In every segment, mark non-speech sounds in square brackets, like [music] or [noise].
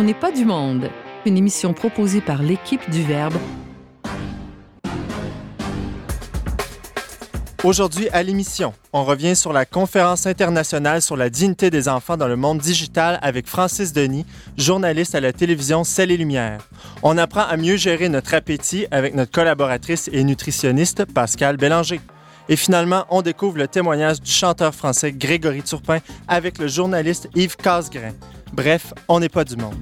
On n'est pas du monde, une émission proposée par l'équipe du Verbe. Aujourd'hui à l'émission, on revient sur la conférence internationale sur la dignité des enfants dans le monde digital avec Francis Denis, journaliste à la télévision Celle et Lumière. On apprend à mieux gérer notre appétit avec notre collaboratrice et nutritionniste Pascal Bélanger. Et finalement, on découvre le témoignage du chanteur français Grégory Turpin avec le journaliste Yves Casgrain. Bref, on n'est pas du monde.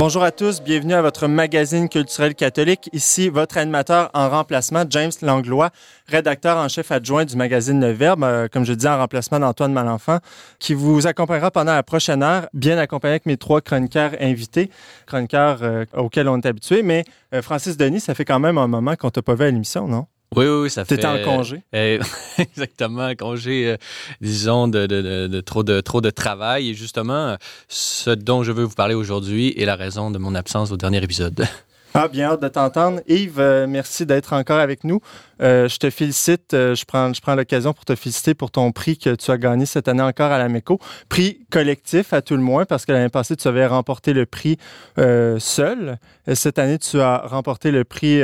Bonjour à tous, bienvenue à votre magazine culturel catholique. Ici, votre animateur en remplacement, James Langlois, rédacteur en chef adjoint du magazine Le Verbe, euh, comme je dis, en remplacement d'Antoine Malenfant, qui vous accompagnera pendant la prochaine heure, bien accompagné avec mes trois chroniqueurs invités, chroniqueurs euh, auxquels on est habitué. Mais euh, Francis Denis, ça fait quand même un moment qu'on t'a pas vu à l'émission, non? Oui, oui, ça fait. T'étais [laughs] en congé? Euh, exactement, congé, euh, disons, de, de, de, trop de trop de travail. Et justement, ce dont je veux vous parler aujourd'hui est la raison de mon absence au dernier épisode. [laughs] Ah, bien hâte de t'entendre. Yves, euh, merci d'être encore avec nous. Euh, je te félicite. Euh, je prends, je prends l'occasion pour te féliciter pour ton prix que tu as gagné cette année encore à la MECO. Prix collectif à tout le moins, parce que l'année passée, tu avais remporté le prix seul. Et cette année, tu as remporté le prix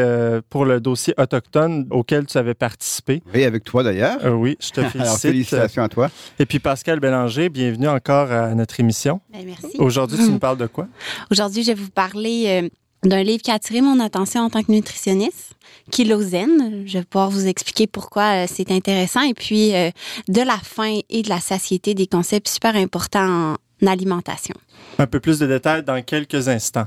pour le dossier autochtone auquel tu avais participé. Oui, avec toi d'ailleurs. oui, je te [laughs] félicite. Alors, félicitations à toi. Et puis Pascal Bélanger, bienvenue encore à notre émission. Ben, merci. Aujourd'hui, tu nous parles de quoi? Aujourd'hui, je vais vous parler d'un livre qui a attiré mon attention en tant que nutritionniste, Kilozen. Je vais pouvoir vous expliquer pourquoi euh, c'est intéressant. Et puis, euh, de la faim et de la satiété, des concepts super importants en alimentation. Un peu plus de détails dans quelques instants.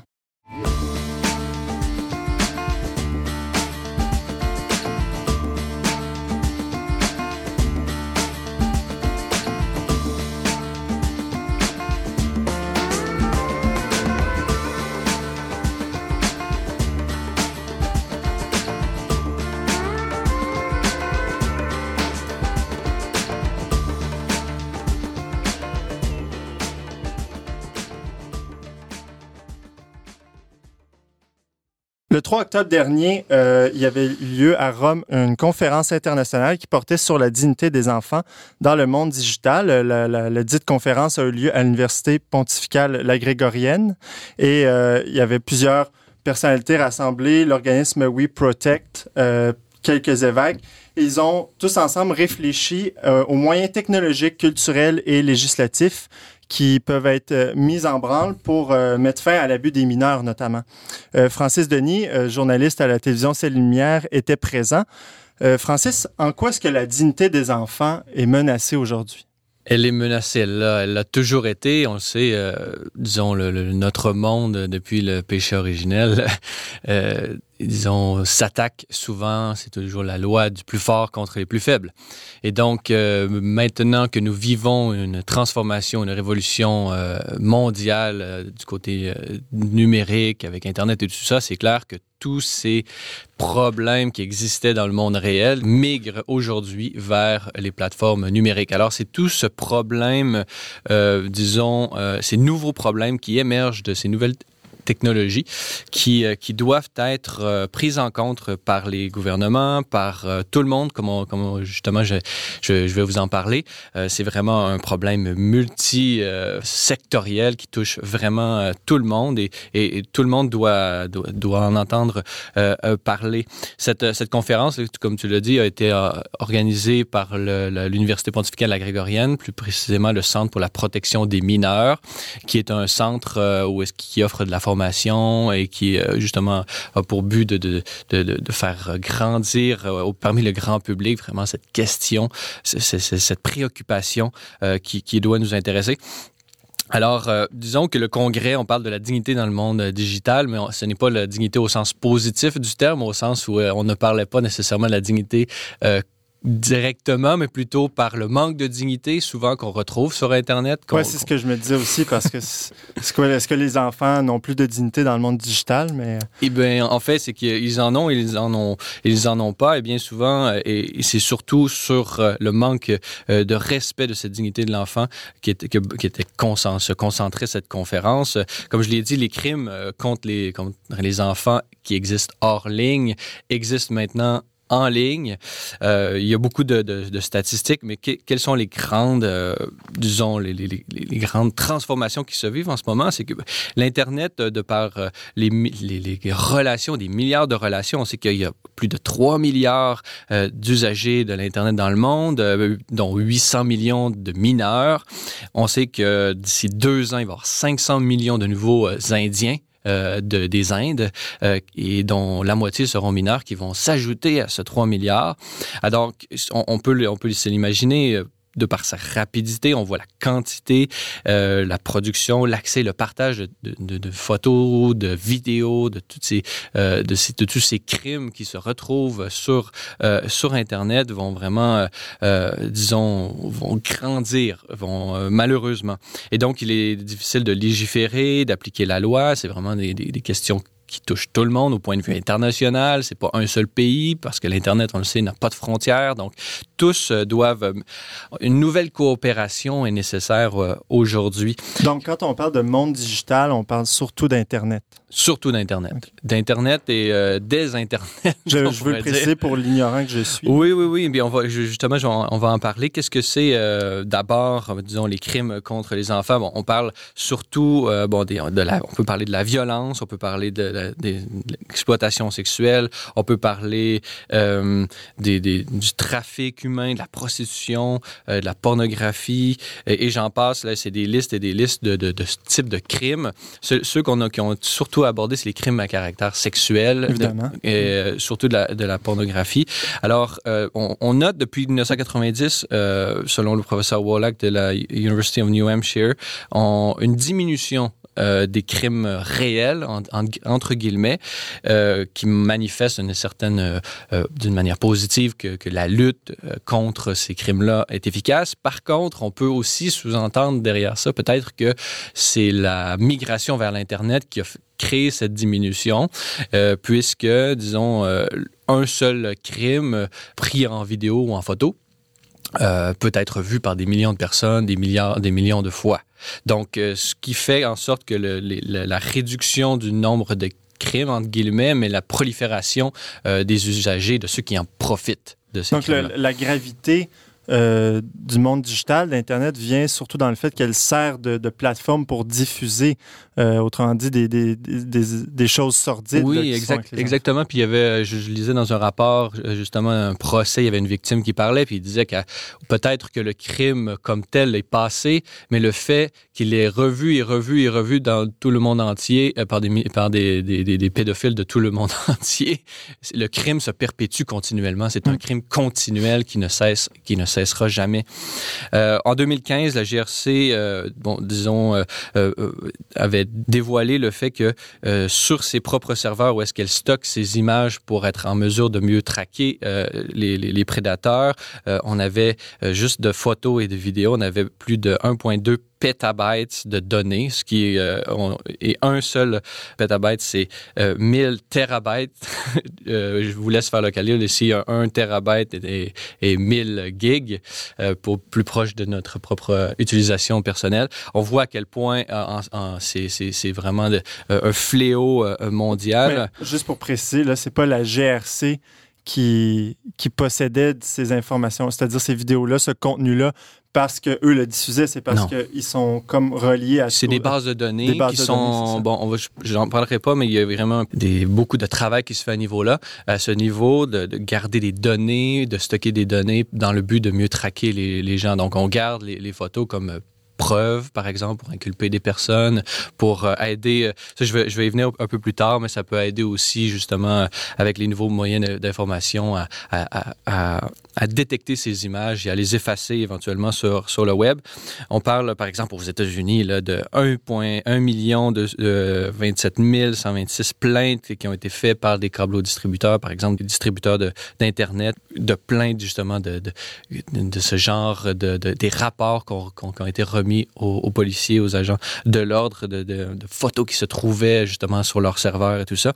Le 3 octobre dernier, euh, il y avait lieu à Rome une conférence internationale qui portait sur la dignité des enfants dans le monde digital. La, la, dite conférence a eu lieu à l'Université pontificale La Grégorienne et euh, il y avait plusieurs personnalités rassemblées, l'organisme We Protect, euh, quelques évêques. Ils ont tous ensemble réfléchi euh, aux moyens technologiques, culturels et législatifs qui peuvent être euh, mises en branle pour euh, mettre fin à l'abus des mineurs, notamment. Euh, Francis Denis, journaliste à la télévision C'est Lumière, était présent. Francis, en quoi est-ce que la dignité des enfants est menacée aujourd'hui? Elle est menacée, elle l'a, a toujours été. On le sait, disons, notre monde, depuis le péché originel, [laughs] disons, s'attaque souvent, c'est toujours la loi du plus fort contre les plus faibles. Et donc, euh, maintenant que nous vivons une transformation, une révolution euh, mondiale euh, du côté numérique, avec Internet et tout ça, c'est clair que tous ces problèmes qui existaient dans le monde réel migrent aujourd'hui vers les plateformes numériques. Alors, c'est tout ce problème, euh, disons, euh, ces nouveaux problèmes qui émergent de ces nouvelles technologies qui, euh, qui doivent être euh, prises en compte par les gouvernements, par euh, tout le monde, comme, comme justement je, je, vais vous en parler. c'est vraiment un problème multi-sectoriel qui touche vraiment tout le monde et, et, tout le monde doit, doit, en entendre parler. Cette, cette conférence, comme tu l'as dit, a été organisée par l'Université pontificale la Grégorienne, plus précisément le Centre pour la protection des mineurs, qui est un centre où est-ce qui offre de la formation et qui, euh, justement, a pour but de, de, de, faire grandir euh, parmi le grand public vraiment cette question, cette préoccupation euh, qui, qui doit nous intéresser. Alors, disons que le Congrès, on parle de la dignité dans le monde digital, mais ce n'est pas la dignité au sens positif du terme, au sens où on ne parlait pas nécessairement de la dignité directement, mais plutôt par le manque de dignité souvent qu'on retrouve sur Internet. Oui, c'est ce que je me disais aussi, parce que est-ce que les enfants n'ont plus de dignité dans le monde digital? Mais... Eh bien, en fait, c'est qu'ils en ont, ils en ont, ils en ont pas, et bien souvent, euh, et c'est surtout sur euh, le manque euh, de respect de cette dignité de l'enfant qui était, qui était se concentrer cette conférence. Comme je l'ai dit, les crimes contre les, contre les enfants qui existent hors ligne existent maintenant en ligne. Euh, il y a beaucoup de, de, de statistiques, mais quelles sont les grandes, euh, disons, les, les, les, grandes transformations qui se vivent en ce moment? C'est que l'Internet, de par euh, les, les, relations, des milliards de relations, on sait qu'il y a plus de 3 milliards euh, d'usagers de l'Internet dans le monde, dont 800 millions de mineurs. On sait que d'ici deux ans, il va y avoir 500 millions de nouveaux Indiens euh, de, des Indes euh, et dont la moitié seront mineurs qui vont s'ajouter à ce 3 milliards. Ah, donc, on, peut, on peut euh, de par sa rapidité, on voit la quantité, euh, la production, l'accès, le partage de, photos, de vidéos, de, toutes euh, ces, de, tous ces crimes qui se retrouvent sur, euh, sur Internet vont vraiment, disons, vont grandir, vont malheureusement. Et donc, il est difficile de légiférer, d'appliquer la loi. C'est vraiment des, des questions qui touche tout le monde au point de vue international. C'est pas un seul pays parce que l'Internet, on le sait, n'a pas de frontières. Donc, tous euh, doivent. Euh, une nouvelle coopération est nécessaire euh, aujourd'hui. Donc, quand on parle de monde digital, on parle surtout d'Internet. Surtout d'Internet. Okay. D'Internet et euh, des Internet. Je, je veux le préciser pour l'ignorant que je suis. Oui, oui, oui. Bien, on va, justement, on va en parler. Qu'est-ce que c'est euh, d'abord, disons, les crimes contre les enfants? Bon, on parle surtout, euh, bon, des, de la, on peut parler de la violence, on peut parler de, l'exploitation sexuelle, on peut parler des, des, du trafic humain, de la prostitution, de la pornographie, et, et j'en passe. Là, c'est des listes et des listes de, de, de ce type de crimes. Ceux, ceux qu'on a, qui ont surtout aborder, c'est les crimes à caractère sexuel, Évidemment. De, et euh, surtout de la, de la, pornographie. Alors, euh, on, on, note depuis 1990, euh, selon le professeur Wallach de la University of New Hampshire, on, une diminution euh, des crimes réels, en, en, entre guillemets, euh, qui manifestent une certaine, euh, d'une manière positive, que, que la lutte contre ces crimes-là est efficace. Par contre, on peut aussi sous-entendre derrière ça peut-être que c'est la migration vers l'Internet qui a créé cette diminution, euh, puisque, disons, euh, un seul crime pris en vidéo ou en photo euh, peut être vu par des millions de personnes, des milliards, des millions de fois. Donc, euh, ce qui fait en sorte que le, le, la réduction du nombre de crimes, entre guillemets, mais la prolifération euh, des usagers, de ceux qui en profitent de ces Donc, le, la gravité euh, du monde digital, d'Internet, vient surtout dans le fait qu'elle sert de, de, plateforme pour diffuser, euh, autrement dit, des, des, des, des choses sordides. Oui, exact, exactement. Puis il y avait, je, je, lisais dans un rapport, justement, un procès, il y avait une victime qui parlait, puis il disait que peut-être que le crime comme tel est passé, mais le fait qu'il est revu et revu et revu dans tout le monde entier euh, par, des, par des, des, des, pédophiles de tout le monde [laughs] entier, le crime se perpétue continuellement. C'est un crime continuel qui ne cesse, qui ne cesse cessera jamais. Euh, en 2015, la GRC, euh, bon, disons, euh, euh, avait dévoilé le fait que euh, sur ses propres serveurs, où est-ce qu'elle stocke ses images pour être en mesure de mieux traquer les, les, les, prédateurs, on avait juste de photos et de vidéos, on avait plus de 1,2 pétabytes de données, ce qui est, euh, on, et un seul pétabyte, c'est euh, 1000 terabytes. [laughs] euh, je vous laisse faire le calcul. Ici, un, un terabyte et, et 1000 gigs euh, pour plus proche de notre propre utilisation personnelle. On voit à quel point c'est vraiment de, euh, un fléau euh, mondial. Juste pour préciser, là, c'est pas la GRC qui, qui possédait ces informations, c'est-à-dire ces vidéos-là, ce contenu-là, parce que eux le diffusaient, c'est parce qu'ils sont comme reliés à. C'est des bases de données bases qui de sont données, bon. On va, j'en parlerai pas, mais il y a vraiment des, beaucoup de travail qui se fait à niveau-là, à ce niveau de, de, garder des données, de stocker des données dans le but de mieux traquer les, les gens. Donc on garde les, les photos comme preuves, par exemple, pour inculper des personnes, pour euh, aider. Ça, je vais, y venir un peu plus tard, mais ça peut aider aussi justement avec les nouveaux moyens d'information à, détecter ces images et à les effacer éventuellement sur, le web. On parle, par exemple, aux États-Unis, de 1,1 million de 27 126 plaintes qui ont été faites par des câbleaux-distributeurs, par exemple, des distributeurs d'Internet, de, plaintes justement de ce genre, de, des rapports qui ont, été remis aux, policiers, aux agents de l'ordre, de, photos qui se trouvaient justement sur leur serveur et tout ça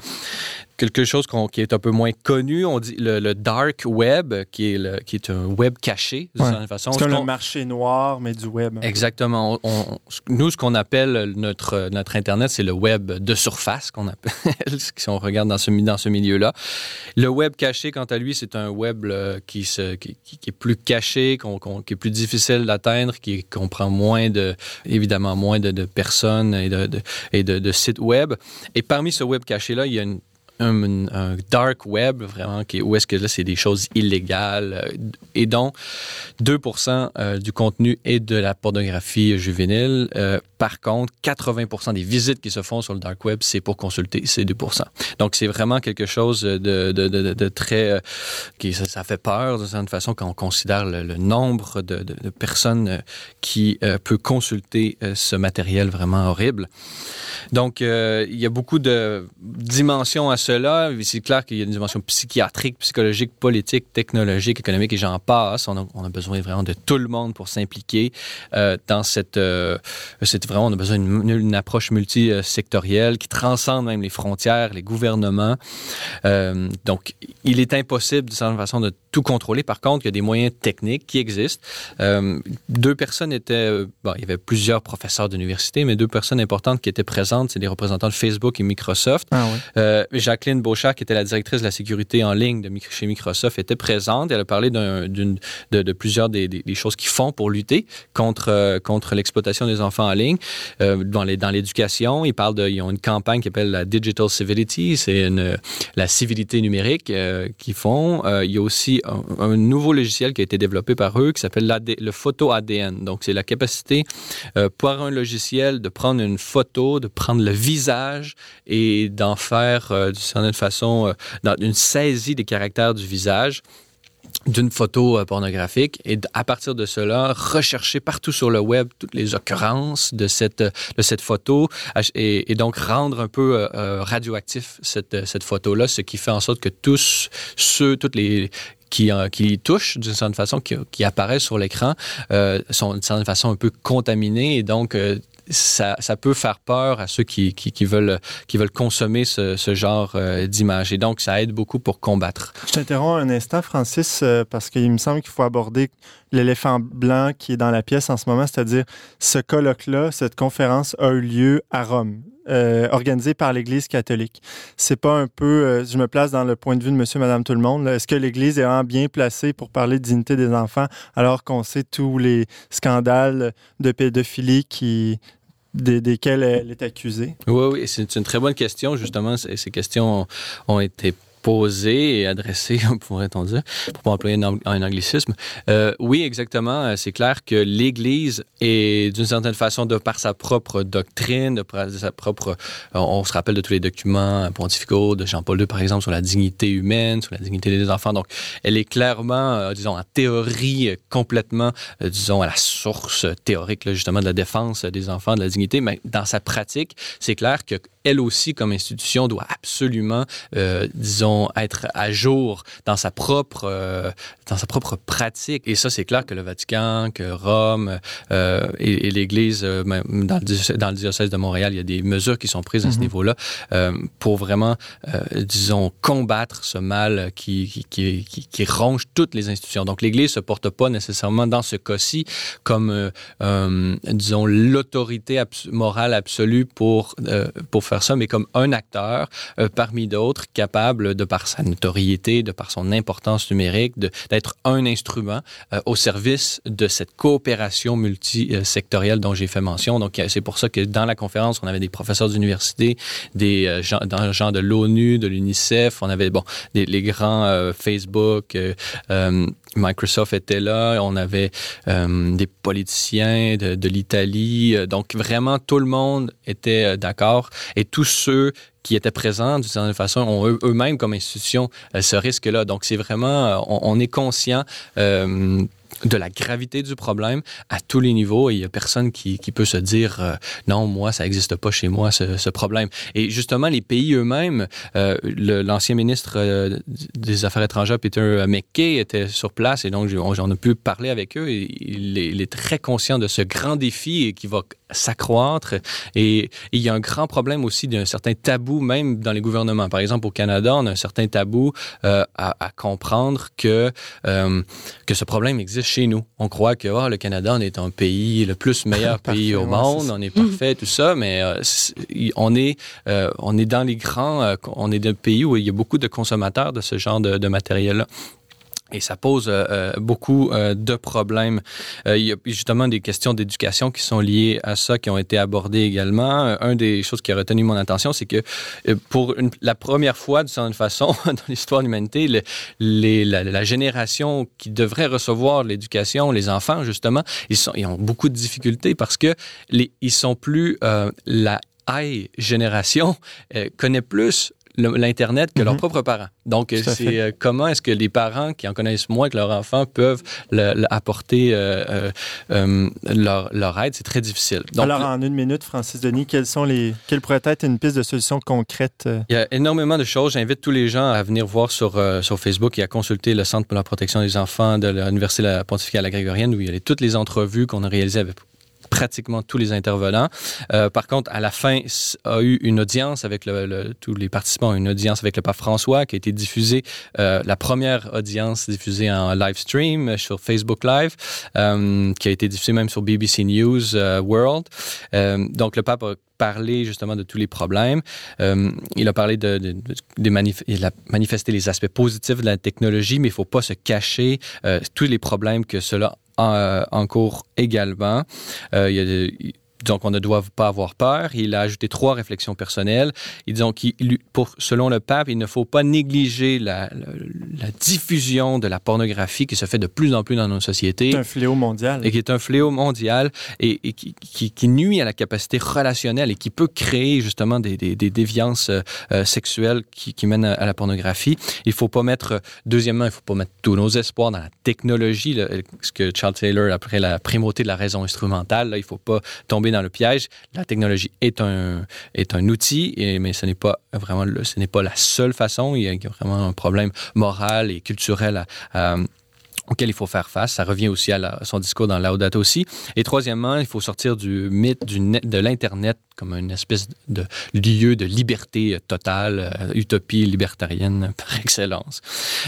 quelque chose qui est un peu moins connu. On dit le, dark web, qui est, le, qui est un web caché, de certaine façon. C'est le marché noir, mais du web. Exactement. nous, ce qu'on appelle notre, notre Internet, c'est le web de surface, qu'on appelle, [laughs] si on regarde dans ce, dans ce milieu-là. Le web caché, quant à lui, c'est un web qui, se, qui, est plus caché, qui est plus difficile d'atteindre, qui comprend moins de, évidemment, moins de, de personnes et, de, et de, de sites web. Et parmi ce web caché-là, il y a une un, dark web, vraiment, qui, où est-ce que là, c'est des choses illégales, euh, et dont 2 euh, du contenu est de la pornographie juvénile. Euh, par contre, 80 des visites qui se font sur le dark web, c'est pour consulter ces 2 Donc, c'est vraiment quelque chose de, de, très... qui, ça, fait peur, de certaine façon, quand on considère le, nombre de, personnes qui peut consulter ce matériel vraiment horrible. Donc, il y a beaucoup de dimensions à cela, c'est clair qu'il y a une dimension psychiatrique, psychologique, politique, technologique, économique et j'en passe. On a, besoin vraiment de tout le monde pour s'impliquer euh, dans cette, euh, Vraiment, on a besoin d'une approche multisectorielle qui transcende même les frontières, les gouvernements. Euh, donc, il est impossible, de certaine façon, de tout contrôler. Par contre, il y a des moyens techniques qui existent. Euh, deux personnes étaient, bon, il y avait plusieurs professeurs d'université, mais deux personnes importantes qui étaient présentes, c'est des représentants de Facebook et Microsoft. Ah oui. Jacqueline Beauchat, qui était la directrice de la sécurité en ligne chez Microsoft, était présente. Elle a parlé de, plusieurs des, choses qu'ils font pour lutter contre, euh, l'exploitation des enfants en ligne euh, dans l'éducation. Ils parlent de, ont une campagne qui s'appelle la Digital Civility, c'est la civilité numérique euh, qu'ils font. il y a aussi un, nouveau logiciel qui a été développé par eux qui s'appelle le photo ADN. Donc, c'est la capacité pour un logiciel de prendre une photo, de prendre le visage et d'en faire d'une façon, euh, dans une saisie des caractères du visage d'une photo euh, pornographique. Et à partir de cela, rechercher partout sur le web toutes les occurrences de cette, de cette photo et, donc rendre un peu euh, radioactif cette, cette photo-là, ce qui fait en sorte que tous ceux, toutes les qui, qui touchent d'une certaine façon, qui, qui apparaissent sur l'écran, sont d'une certaine façon un peu contaminés et donc ça, peut faire peur à ceux qui, veulent, consommer ce, ce genre euh, d'image. Et donc, ça aide beaucoup pour combattre. Je t'interromps un instant, Francis, euh, parce qu'il me semble qu'il faut aborder l'éléphant blanc qui est dans la pièce en ce moment, c'est-à-dire ce colloque-là, cette conférence a eu lieu à Rome. Euh, organisé par l'Église catholique. C'est pas un peu, je me place dans le point de vue de Monsieur, Madame, tout le monde. Est-ce que l'Église est vraiment bien placée pour parler de dignité des enfants alors qu'on sait tous les scandales de pédophilie desquels elle est accusée? Oui, oui, c'est une très bonne question. Justement, ces questions ont été posé et adressé, [laughs] pourrait-on dire, pour pas employer un, anglicisme. Euh, oui, exactement. Euh, c'est clair que l'Église est d'une certaine façon, de par sa propre doctrine, de par sa propre... Euh, on se rappelle de tous les documents pontificaux de Jean-Paul II, par exemple, sur la dignité humaine, sur la dignité des enfants. Donc, elle est clairement, disons, en théorie, complètement, disons, à la source théorique, justement, de la défense des enfants, de la dignité. Mais dans sa pratique, c'est clair que elle aussi, comme institution, doit absolument, euh, disons, être à jour dans sa propre, euh, dans sa propre pratique. Et ça, c'est clair que le Vatican, que Rome euh, et, l'Église, dans, le, dans le diocèse de Montréal, il y a des mesures qui sont prises à ce mhm. niveau-là pour vraiment, disons, combattre ce mal qui, qui, qui, qui, ronge toutes les institutions. Donc, l'Église se porte pas nécessairement dans ce cas-ci comme, disons, l'autorité morale absolue pour, pour faire mais comme un acteur euh, parmi d'autres capable, de par sa notoriété, de par son importance numérique, d'être un instrument euh, au service de cette coopération multisectorielle dont j'ai fait mention. Donc, c'est pour ça que dans la conférence, on avait des professeurs d'université, des euh, gens, gens de l'ONU, de l'UNICEF, on avait, bon, les grands Facebook, Microsoft était là, on avait euh, des politiciens de, de l'Italie, donc vraiment tout le monde était d'accord et tous ceux qui étaient présents d'une certaine façon ont eux-mêmes comme institution ce risque-là. Donc c'est vraiment, on, on, est conscient de la gravité du problème à tous les niveaux et il n'y a personne qui, qui, peut se dire euh, non, moi, ça n'existe pas chez moi, ce, ce, problème. Et justement, les pays eux-mêmes, euh, l'ancien ministre euh, des Affaires étrangères, Peter McKay, était sur place et donc j'en ai pu parler avec eux il est, il est très conscient de ce grand défi qui va s'accroître. Et, il y a un grand problème aussi d'un certain tabou, même dans les gouvernements. Par exemple, au Canada, on a un certain tabou euh, à, à, comprendre que, que ce problème existe chez nous. On croit que oh, le Canada, on est un pays, le plus meilleur [laughs] pays au monde, on est parfait, tout ça, mais euh, on, est, euh, on est dans les grands, euh, on est un pays où il y a beaucoup de consommateurs de ce genre de, de matériel-là. Et ça pose euh, euh, beaucoup euh, de problèmes. Euh, il y a justement des questions d'éducation qui sont liées à ça, qui ont été abordées également. Euh, un des choses qui a retenu mon attention, c'est que euh, pour une, la première fois, de certaine façon, [laughs] dans l'histoire de l'humanité, le, la, la, génération qui devrait recevoir l'éducation, les enfants, justement, ils, sont, ils ont beaucoup de difficultés parce que les, ils sont plus la high génération connaît plus l'Internet que mm -hmm. leurs propres parents. Donc, c'est euh, comment est-ce que les parents qui en connaissent moins que leurs enfants peuvent le, le apporter euh, euh, leur, leur, aide? C'est très difficile. Donc, Alors, en une minute, Francis Denis, quelles, sont les, quelles pourraient être une piste de solution concrète? Il y a énormément de choses. J'invite tous les gens à venir voir sur, sur Facebook et à consulter le Centre pour la protection des enfants de l'Université pontificale grégorienne où il y a toutes les entrevues qu'on a réalisées avec pratiquement tous les intervenants. Euh, par contre, à la fin, a eu une audience avec le, le, tous les participants, une audience avec le pape François qui a été diffusée, euh, la première audience diffusée en live stream sur Facebook Live, euh, qui a été diffusée même sur BBC News euh, World. Euh, donc, le pape a parlé justement de tous les problèmes. Euh, il a parlé de, de, manifesté les aspects positifs de la technologie, mais il ne faut pas se cacher euh, tous les problèmes que cela en, euh, cours également. Il y a donc on ne doit pas avoir peur. Il a ajouté trois réflexions personnelles. Il dit pour, selon le pape, il ne faut pas négliger la, la, la, diffusion de la pornographie qui se fait de plus en plus dans nos sociétés. C'est un fléau mondial. Et qui est un fléau mondial et, et qui, qui, qui, nuit à la capacité relationnelle et qui peut créer justement des, des, des déviances euh, sexuelles qui, qui mènent à, à, la pornographie. Il ne faut pas mettre, deuxièmement, il ne faut pas mettre tous nos espoirs dans la technologie, là, ce que Charles Taylor, après la primauté de la raison instrumentale, là, il ne faut pas tomber dans le piège. La technologie est un, est un outil, mais ce n'est pas vraiment le, ce n'est pas la seule façon. Il y a vraiment un problème moral et culturel à auquel il faut faire face. Ça revient aussi à, son discours dans Laudato aussi. Et troisièmement, il faut sortir du mythe du net, de l'Internet comme une espèce de lieu de liberté totale, euh, utopie libertarienne [laughs] par excellence.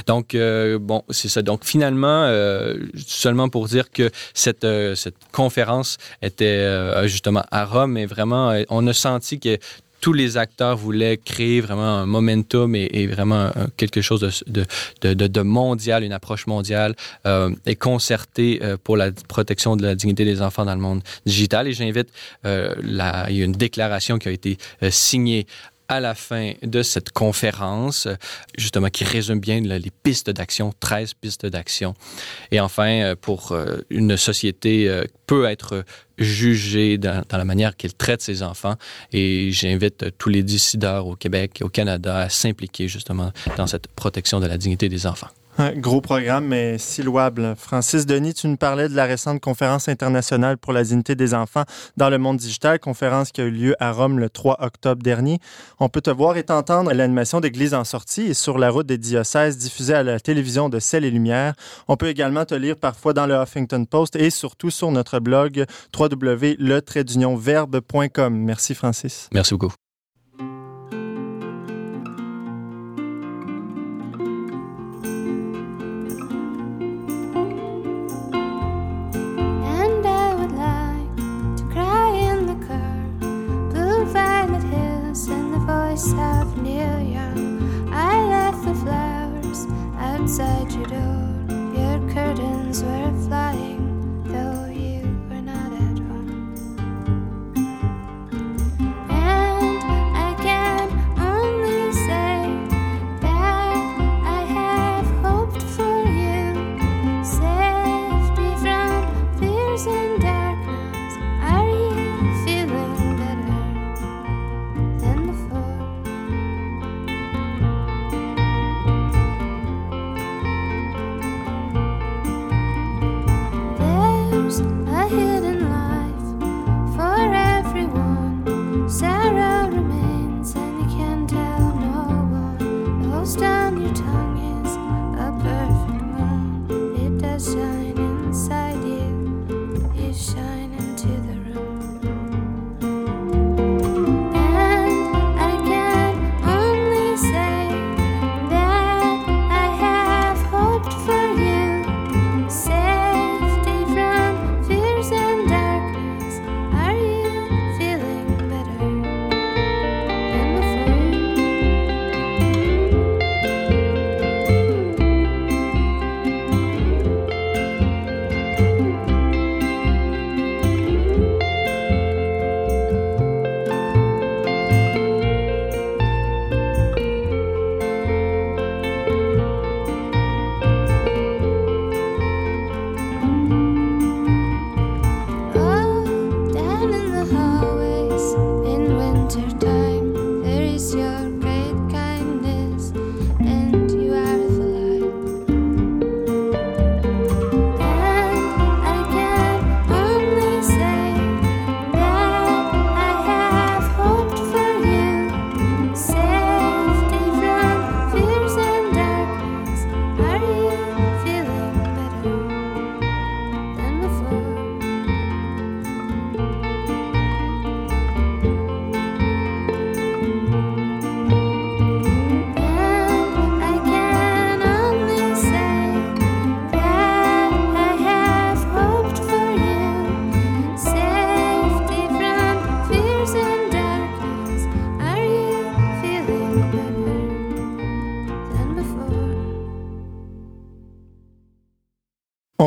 Donc, euh, bon, c'est ça. Donc, finalement, euh, seulement pour dire que cette, cette conférence était justement à Rome, mais vraiment, on a senti que tous les acteurs voulaient créer vraiment un momentum et, vraiment un, quelque chose de, mondial, une approche mondiale euh, et concertée euh, pour la protection de la dignité des enfants dans le monde digital. Et j'invite, euh, il y a une déclaration qui a été euh, signée à la fin de cette conférence, justement, qui résume bien les pistes d'action, 13 pistes d'action. Et enfin, euh, pour euh, une société euh, peut être jugée dans, dans la manière qu'elle traite ses enfants. Et j'invite tous les décideurs au Québec au Canada à s'impliquer justement dans cette protection de la dignité des enfants. Un gros programme, mais si louable. Francis Denis, tu nous parlais de la récente conférence internationale pour la dignité des enfants dans le monde digital, conférence qui a eu lieu à Rome le 3 octobre dernier. On peut te voir et t'entendre à l'animation d'Église en sortie et sur la route des diocèses diffusée à la télévision de Celle et Lumière. On peut également te lire parfois dans le Huffington Post et surtout sur notre blog www.le-verbe.com. Merci Francis. Merci beaucoup. souvenir. I left the flowers outside your door. Your curtains were flying.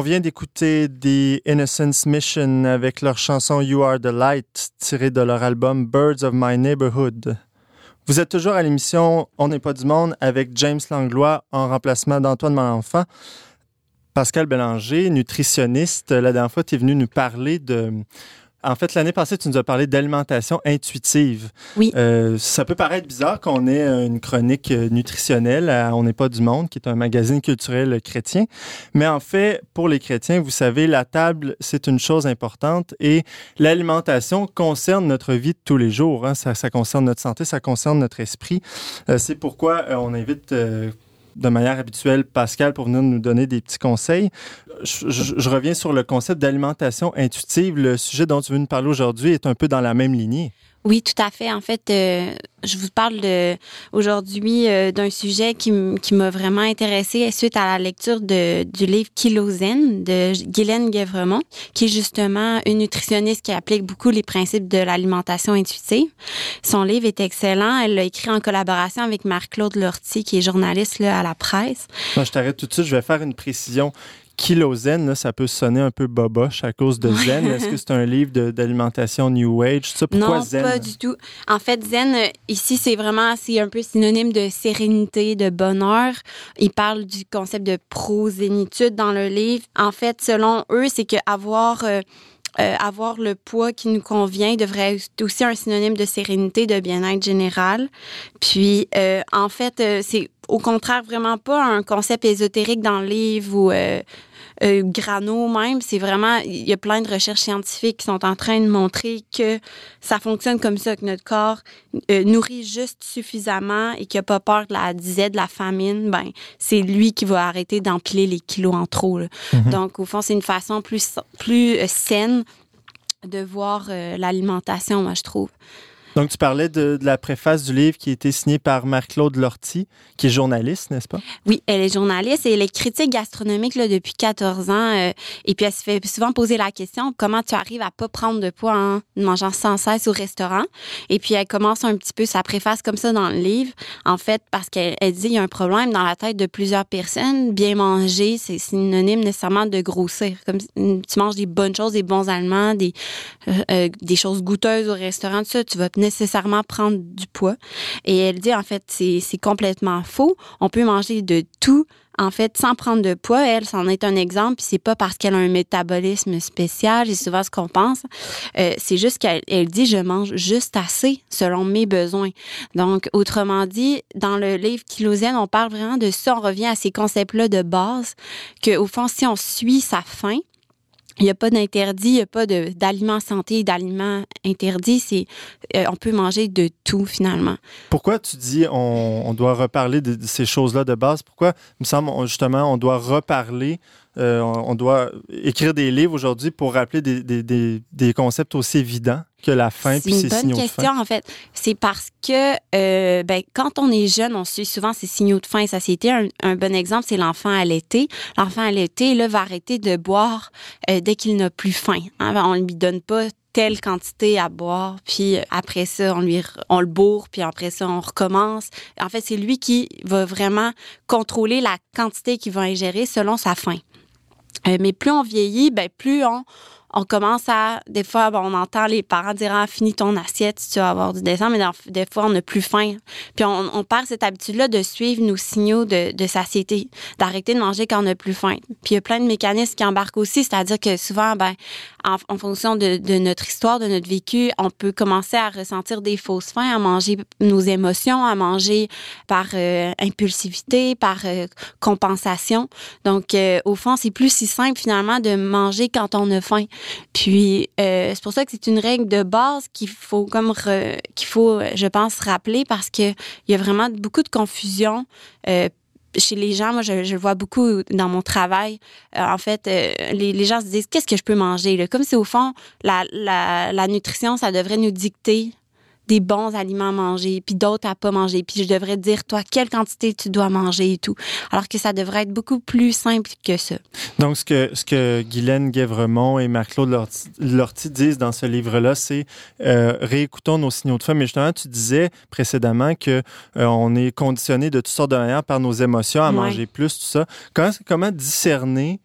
Vient d'écouter The Innocence Mission avec leur chanson You Are the Light, tirée de leur album Birds of My Neighborhood. Vous êtes toujours à l'émission On n'est pas du monde avec James Langlois en remplacement d'Antoine Malenfant. Pascal Bélanger, nutritionniste, la dernière fois, tu es venu nous parler de. En fait, l'année passée, tu nous as parlé d'alimentation intuitive. Oui. Euh, ça peut paraître bizarre qu'on ait une chronique euh, nutritionnelle à On n'est pas du monde, qui est un magazine culturel chrétien. Mais en fait, pour les chrétiens, vous savez, la table, c'est une chose importante et l'alimentation concerne notre vie de tous les jours. hein. Ça, ça concerne notre santé, ça concerne notre esprit. Euh, c'est pourquoi euh, on invite euh, de manière habituelle Pascal pour venir nous donner des petits conseils. Je, reviens sur le concept d'alimentation intuitive. Le sujet dont tu veux nous parler aujourd'hui est un peu dans la même lignée. Oui, tout à fait. En fait, euh, je vous parle aujourd'hui euh, d'un sujet qui, m'a vraiment intéressée suite à la lecture de, du livre Kilosène de Guylaine Guévremont, qui est justement une nutritionniste qui applique beaucoup les principes de l'alimentation intuitive. Son livre est excellent. Elle l'a écrit en collaboration avec Marc-Claude Lortie, qui est journaliste à la presse. Je t'arrête tout de suite. Je vais faire une précision. Kilozène, là, ça peut sonner un peu boboche à cause de zen. Est-ce que c'est un livre d'alimentation New Age? Ça, pourquoi non, zen? pas du tout. En fait, zen, euh, ici, c'est vraiment, c'est un peu synonyme de sérénité, de bonheur. Ils parlent du concept de prosénitude dans le livre. En fait, selon eux, c'est que avoir... euh, euh, avoir le poids qui nous convient devrait être aussi un synonyme de sérénité, de bien-être général. Puis, euh, en fait, euh, c'est au contraire vraiment pas un concept ésotérique dans le livre ou euh, grano même. C'est vraiment, il y a plein de recherches scientifiques qui sont en train de montrer que ça fonctionne comme ça, que notre corps euh, nourrit juste suffisamment et qu'il n'a pas peur de la disette, de la famine. Ben, c'est lui qui va arrêter d'empiler les kilos en trop. là. Donc, au fond, c'est une façon plus, plus euh, saine de voir euh, l'alimentation, moi, je trouve. Donc, tu parlais de, la préface du livre qui a été signée par Marc-Claude Lortie, qui est journaliste, n'est-ce pas? Oui, elle est journaliste et elle est critique gastronomique depuis 14 ans. euh, et puis, elle se fait souvent poser la question comment tu arrives à pas prendre de poids en mangeant sans cesse au restaurant? Et puis, elle commence un petit peu sa préface comme ça dans le livre. En fait, parce qu'elle elle dit il y a un problème dans la tête de plusieurs personnes. Bien manger, c'est synonyme nécessairement de grossir. Comme mm, tu manges des bonnes choses, des bons aliments, des, euh, euh, choses goûteuses au restaurant, tout ça, tu vas nécessairement prendre du poids. Et elle dit, en fait, c'est complètement faux. On peut manger de tout, en fait, sans prendre de poids. Elle, c'en est un exemple. Puis c'est pas parce qu'elle a un métabolisme spécial, c'est souvent ce qu'on pense. Euh, c'est juste qu'elle elle dit, je mange juste assez selon mes besoins. Donc, autrement dit, dans le livre Kilosène, on parle vraiment de ça. On revient à ces concepts-là de base, que au fond, si on suit sa faim, il n'y a pas d'interdit, il n'y a pas d'aliments santé, d'aliments interdits. C'est, euh, on peut manger de tout finalement. Pourquoi tu dis on, doit reparler de, ces choses-là de base? Pourquoi, il me semble, justement, on doit reparler euh, on, on doit écrire des livres aujourd'hui pour rappeler des, des, des, des concepts aussi évidents que la faim C'est puis une ces bonne signaux question, de faim? en fait. C'est parce que euh, ben, quand on est jeune, on suit souvent ces signaux de faim et satiété. Un, un bon exemple, c'est l'enfant allaité. L'enfant allaité, là, va arrêter de boire euh, dès qu'il n'a plus faim. Hein. On ne lui donne pas telle quantité à boire, puis euh, après ça, on lui on le bourre, puis après ça, on recommence. En fait, c'est lui qui va vraiment contrôler la quantité qu'il va ingérer selon sa faim. Euh, mais plus on vieillit, ben plus on, on commence à. Des fois, bon, on entend les parents dire ah, finis ton assiette si tu vas avoir du dessert, mais des fois, on n'a plus faim. Puis on, on perd cette habitude-là de suivre nos signaux de, de satiété, d'arrêter de manger quand on n'a plus faim. Puis il y a plein de mécanismes qui embarquent aussi, c'est-à-dire que souvent, ben, en, fonction de, notre histoire, de notre vécu, on peut commencer à ressentir des fausses faims, à manger nos émotions, à manger par euh, impulsivité, par euh, compensation. Donc, euh, au fond, c'est plus si simple finalement de manger quand on a faim. Puis, c'est pour ça que c'est une règle de base qu'il faut comme qu'il faut, je pense, rappeler parce que il y a vraiment beaucoup de confusion. Chez les gens, moi, je, le vois beaucoup dans mon travail. Euh, en fait, euh, les, gens se disent qu'est-ce que je peux manger? Comme si au fond, la, la, la nutrition, ça devrait nous dicter des bons aliments à manger, puis d'autres à pas manger. Puis je devrais dire, toi, quelle quantité tu dois manger et tout. Alors que ça devrait être beaucoup plus simple que ça. Donc, ce que, ce que Guylaine Guèvremont et Marc-Claude Lortie, Lortie disent dans ce livre-là, c'est euh, réécoutons nos signaux de faim. Mais justement, tu disais précédemment que euh, on est conditionné de toutes sortes de manières par nos émotions à Ouais. manger plus, tout ça. Comment, comment discerner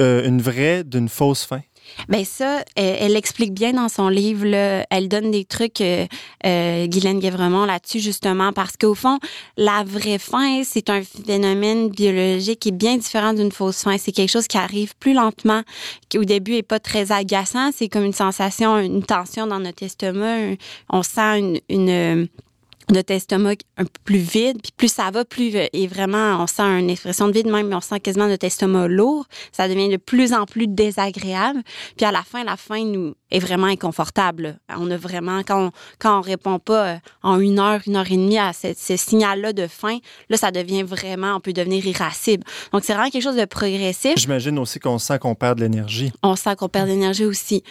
euh, une vraie d'une fausse faim? Ben ça, elle, explique bien dans son livre. Là, elle donne des trucs, euh, euh, Guylaine Guévremont, là-dessus, justement, parce qu'au fond, la vraie faim, c'est un phénomène biologique qui est bien différent d'une fausse faim. C'est quelque chose qui arrive plus lentement, qui au début est pas très agaçant. C'est comme une sensation, une tension dans notre estomac. On sent une... notre estomac un peu plus vide, puis plus ça va, plus euh, et vraiment on sent une expression de vide même, mais on sent quasiment notre estomac lourd. Ça devient de plus en plus désagréable. Puis à la fin, la faim nous est vraiment inconfortable. On a vraiment quand on, quand on répond pas euh, en une heure, une heure et demie à ce, ce signal-là de faim, là ça devient vraiment, on peut devenir irascible. Donc c'est vraiment quelque chose de progressif. J'imagine aussi qu'on sent qu'on perd de l'énergie. On sent qu'on perd de l'énergie aussi.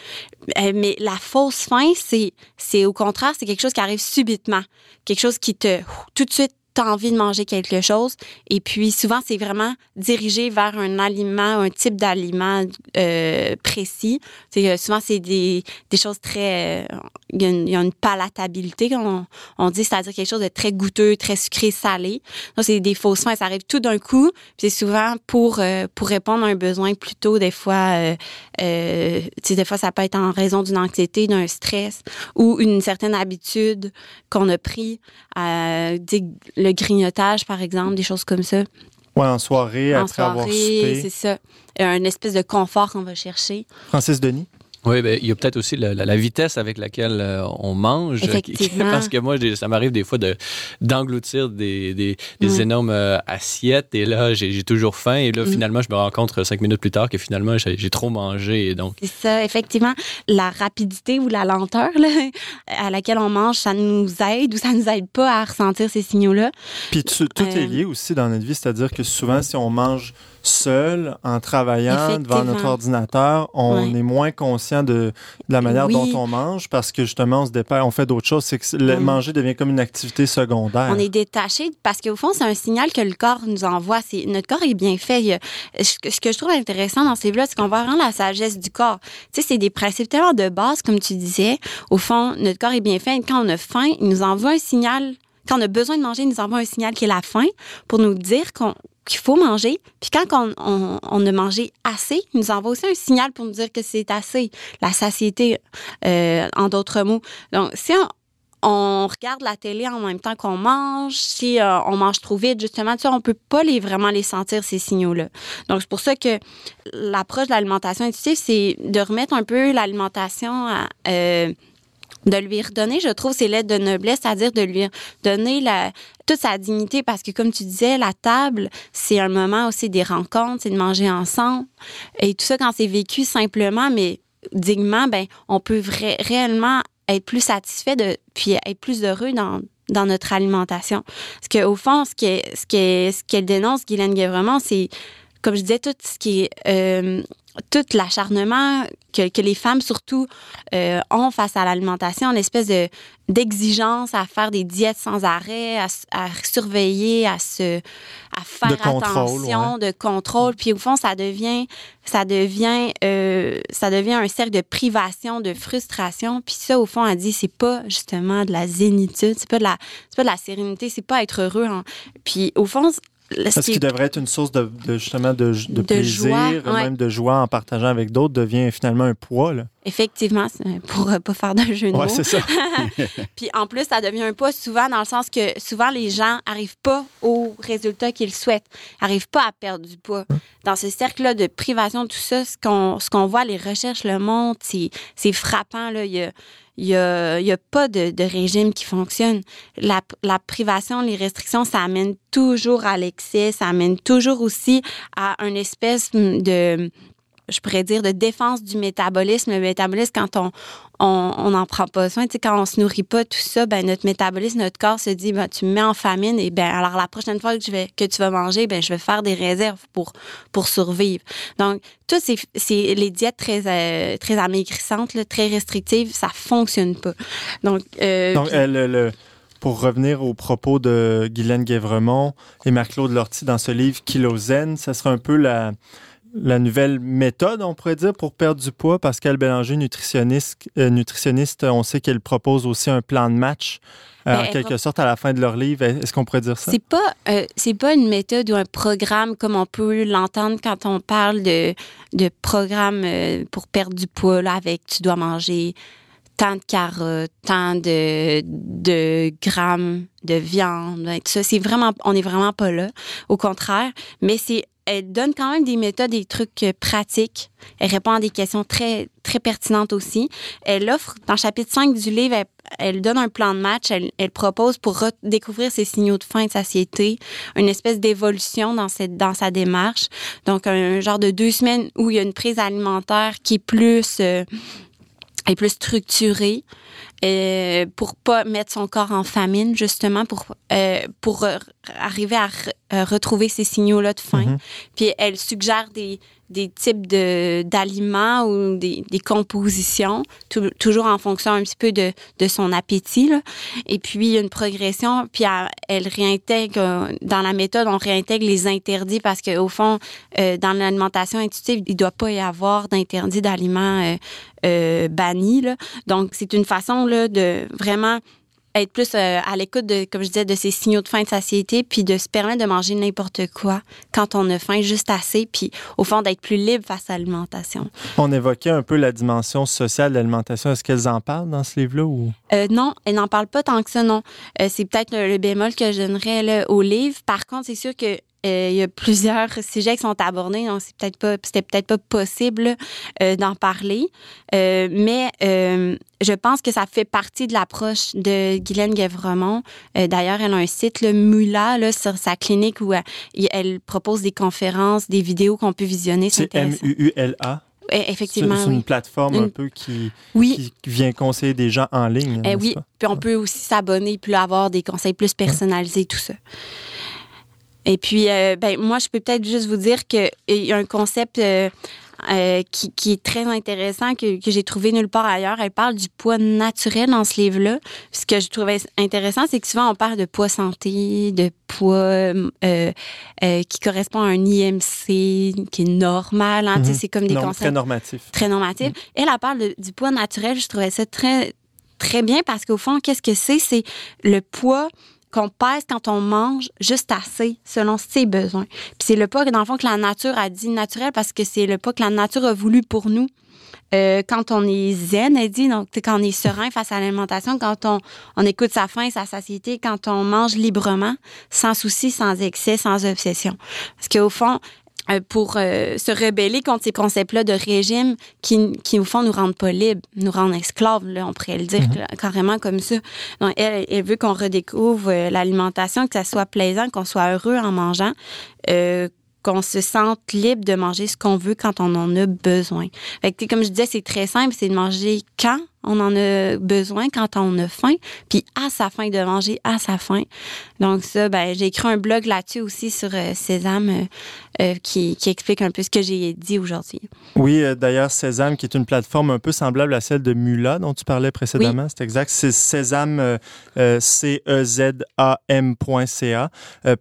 Euh, mais la fausse faim, c'est, c'est au contraire, c'est quelque chose qui arrive subitement. Quelque chose qui te, tout de suite, t'as envie de manger quelque chose. Et puis, souvent, c'est vraiment dirigé vers un aliment, un type d'aliment euh, précis. C'est, euh, souvent, c'est des, des choses très... euh, Il y, y a une palatabilité, on, on dit, c'est-à-dire quelque chose de très goûteux, très sucré, salé. Donc, c'est des fausses faims. Ça arrive tout d'un coup. C'est souvent pour, euh, pour répondre à un besoin plutôt, des fois... euh, tu des fois, ça peut être en raison d'une anxiété, d'un stress ou une certaine habitude qu'on a pris, des- le grignotage, par exemple, des choses comme ça. Ouais, en soirée, en après avoir soirée, soupé. c'est ça. Un espèce de confort qu'on va chercher. Francis Denis? Oui, ben, il y a peut-être aussi la, la- la vitesse avec laquelle euh, on mange. euh, Effectivement. [laughs] Parce que moi, j'ai- ça m'arrive des fois de, d'engloutir des, des, des Ouais. énormes euh, assiettes et là, j'ai, j'ai toujours faim. Et là, Mm. finalement, je me rends compte euh, cinq minutes plus tard que finalement, j'ai, trop mangé. Et donc, C'est ça, effectivement. La rapidité ou la lenteur là, à laquelle on mange, ça nous aide ou ça nous aide pas à ressentir ces signaux-là. Puis tu- tout Euh, est lié aussi dans notre vie, c'est-à-dire que souvent, si on mange seul, en travaillant devant notre ordinateur, on Ouais. est moins conscient de, de la manière Oui. dont on mange parce que justement, on se dépère, on fait d'autres choses. C'est que le Mm. manger devient comme une activité secondaire. On est détaché parce qu'au fond, c'est un signal que le corps nous envoie. C'est notre corps est bien fait. A- ce que ce que je trouve intéressant dans ces livres-là, c'est qu'on voit vraiment la sagesse du corps. Tu sais, c'est des principes tellement de base, comme tu disais. Au fond, notre corps est bien fait. Quand on a faim, il nous envoie un signal. Quand on a besoin de manger, il nous envoie un signal qui est la faim pour nous dire qu'on qu'il faut manger. Puis quand on, on, on a mangé assez, il nous envoie aussi un signal pour nous dire que c'est assez. La satiété, euh, en d'autres mots. Donc, si on, on regarde la télé en même temps qu'on mange, si euh, on mange trop vite, justement, tu sais, on peut pas les vraiment les sentir ces signaux-là. Donc c'est pour ça que l'approche de l'alimentation intuitive, c'est de remettre un peu l'alimentation à euh, de lui redonner, je trouve, ses lettres de noblesse, c'est-à-dire de lui donner la, toute sa dignité, parce que comme tu disais, la table, c'est un moment aussi des rencontres, c'est de manger ensemble, et tout ça quand c'est vécu simplement, mais dignement, ben on peut vra- réellement être plus satisfait de, puis être plus heureux dans dans notre alimentation. Parce qu'au fond, ce qu'elle ce qu'elle- ce qu'elle dénonce, Guylaine Guévremont, c'est comme je disais, tout ce qui est euh, tout l'acharnement que, que les femmes surtout euh, ont face à l'alimentation, une espèce de d'exigence à faire des diètes sans arrêt, à, à surveiller, à se à faire De contrôle, attention, de contrôle. Puis au fond, ça devient ça devient euh, ça devient un cercle de privation, de frustration. Puis ça, au fond, elle dit c'est pas justement de la zénitude, c'est pas de la c'est pas de la sérénité, c'est pas être heureux. hein. Puis au fond, ce Parce qui devrait être une source de, de, justement de, de De plaisir, joie, ouais. même de joie en partageant avec d'autres, devient finalement un poids. Là. effectivement, pour euh, pas faire de jeu de Ouais, mots. c'est ça. [laughs] Puis en plus, ça devient un poids souvent dans le sens que souvent les gens arrivent pas au résultat qu'ils souhaitent, arrivent pas à perdre du poids. Dans ce cercle-là de privation, tout ça, ce qu'on ce qu'on voit, les recherches le montrent, c'est c'est frappant. Là. Il y a, il y a, y a pas de, de régime qui fonctionne. La, la privation, les restrictions, ça amène toujours à l'excès, ça amène toujours aussi à une espèce de je pourrais dire, de défense du métabolisme. Le métabolisme, quand on on on n'en prend pas soin, tu sais, quand on se nourrit pas, tout ça, ben notre métabolisme, notre corps se dit, ben, tu me mets en famine et ben alors la prochaine fois que je vais que tu vas manger, ben je vais faire des réserves pour pour survivre. Donc toutes ces, ces les diètes très euh, très amaigrissantes, là, très restrictives, ça fonctionne pas. Donc, euh, Donc, euh, le- le- pour revenir aux propos de Guylaine Guévremont et Marc-Claude Lortie dans ce livre Kilosène, ça sera un peu la, la nouvelle méthode, on pourrait dire, pour perdre du poids? Pascal Bélanger, nutritionniste, euh, nutritionniste on sait qu'elle propose aussi un plan de match, euh, Ben, en quelque sorte, à la fin de leur livre. Est-ce qu'on pourrait dire ça? C'est pas euh, c'est pas une méthode ou un programme comme on peut l'entendre quand on parle de de programme pour perdre du poids là, avec tu dois manger tant de carottes, tant de de grammes de viande, ben, tout ça c'est vraiment on est vraiment pas là. Au contraire, mais c'est elle donne quand même des méthodes, des trucs euh, pratiques. Elle répond à des questions très, très pertinentes aussi. Elle offre, dans chapitre 5 du livre, elle, donne un plan de match. Elle, elle propose pour découvrir ses signaux de faim et de satiété, une espèce d'évolution dans, cette, dans sa démarche. Donc, un genre de deux semaines où il y a une prise alimentaire qui est plus, euh, est plus structurée. euh, pour pas mettre son corps en famine justement pour euh, pour euh, arriver à re- euh, retrouver ces signaux là de faim Mhm. puis elle suggère des des types de d'aliments ou des, des compositions tou- toujours en fonction un petit peu de, de son appétit et puis il y a une progression puis elle, réintègre euh, dans la méthode on réintègre les interdits parce que au fond euh, dans l'alimentation intuitive il doit pas y avoir d'interdit d'aliments euh, euh, bannis donc c'est une façon là de vraiment être plus euh, à l'écoute de, comme je disais, de ces signaux de faim et de satiété, puis de se permettre de manger n'importe quoi quand on a faim, juste assez, puis au fond d'être plus libre face à l'alimentation. On évoquait un peu la dimension sociale de l'alimentation. Est-ce qu'elles en parlent dans ce livre-là? Ou... Euh, non, elle n'en parle pas tant que ça, non. Euh, c'est peut-être le, le bémol que je donnerais là, au livre. Par contre, c'est sûr que il y a plusieurs sujets qui sont abordés, donc c'est peut-être pas, c'était peut-être pas possible euh, d'en parler. Euh, mais euh, je pense que ça fait partie de l'approche de Guylaine Guévremont. Euh, D'ailleurs, elle a un site, le Mula, là, sur sa clinique où elle, elle propose des conférences, des vidéos qu'on peut visionner. C'est. M-U-U-L-A. Effectivement, c'est une oui. plateforme un peu qui, Oui, qui vient conseiller des gens en ligne. Eh oui, pas? puis on peut aussi s'abonner puis avoir des conseils plus personnalisés, tout ça. Et puis, euh, ben, moi, je peux peut-être juste vous dire qu'il y a un concept euh, euh, qui, qui est très intéressant, que, que j'ai trouvé nulle part ailleurs. Elle parle du poids naturel dans ce livre-là. Ce que je trouvais intéressant, c'est que souvent, on parle de poids santé, de poids euh, euh, qui correspond à un IMC qui est normal. Hein, Mhm. C'est comme des Non, concepts très normatif. très normative. Elle, elle parle de- du poids naturel. Je trouvais ça très, très bien parce qu'au fond, qu'est-ce que c'est? C'est le poids qu'on pèse quand on mange juste assez, selon ses besoins. Puis c'est le poids, dans le fond, que la nature a dit naturel parce que c'est le poids que la nature a voulu pour nous. Euh, quand on est zen, elle dit, donc quand on est serein face à l'alimentation, quand on, on écoute sa faim, sa satiété, quand on mange librement, sans souci, sans excès, sans obsession. Parce qu'au fond, pour euh, se rebeller contre ces concepts-là de régime qui, qui, au fond, nous rendent pas libres, nous rendent esclaves, là, on pourrait le dire là, carrément comme ça. Donc, elle, elle veut qu'on redécouvre euh, l'alimentation, que ça soit plaisant, qu'on soit heureux en mangeant, euh, qu'on se sente libre de manger ce qu'on veut quand on en a besoin. Fait que, comme je disais, c'est très simple, c'est de manger quand On en a besoin quand on a faim, puis à sa faim de manger à sa faim. Donc ça, ben, j'ai écrit un blog là-dessus aussi sur euh, Sésame euh, euh, qui, qui explique un peu ce que j'ai dit aujourd'hui. Oui, euh, d'ailleurs, Sésame, qui est une plateforme un peu semblable à celle de Mula dont tu parlais précédemment, c'est exact. C'est Sésame, C-E-Z-A-M.ca.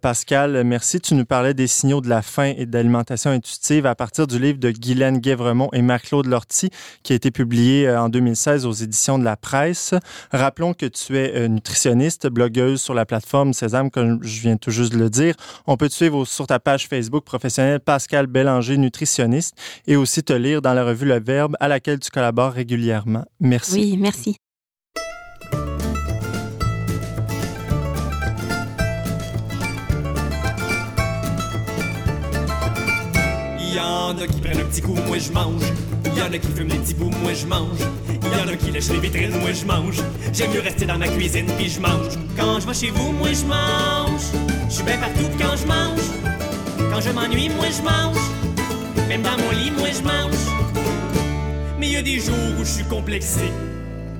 Pascal, merci. Tu nous parlais des signaux de la faim et de l'alimentation intuitive à partir du livre de Guylaine Guévremont et Marc-Claude Lortie, qui a été publié en 2016 aux éditions de la presse. Rappelons que tu es euh, nutritionniste, blogueuse sur la plateforme Sésame, comme je viens tout juste de le dire. On peut te suivre sur ta page Facebook professionnelle Pascal Bélanger, nutritionniste, et aussi te lire dans la revue Le Verbe, à laquelle tu collabores régulièrement. Merci. Oui, merci. Y en a qui prennent un petit coup, moi je mange. Y en a qui fument des petits bouts, moi je mange. Y en a qui lèchent les vitrines, moi je mange. J'aime mieux rester dans ma cuisine puis je mange. Quand je vais chez vous, moi je mange. Je suis bien partout quand je mange. Quand je m'ennuie, moi je mange. Même dans mon lit, moi je mange. Mais y a des jours où je suis complexé.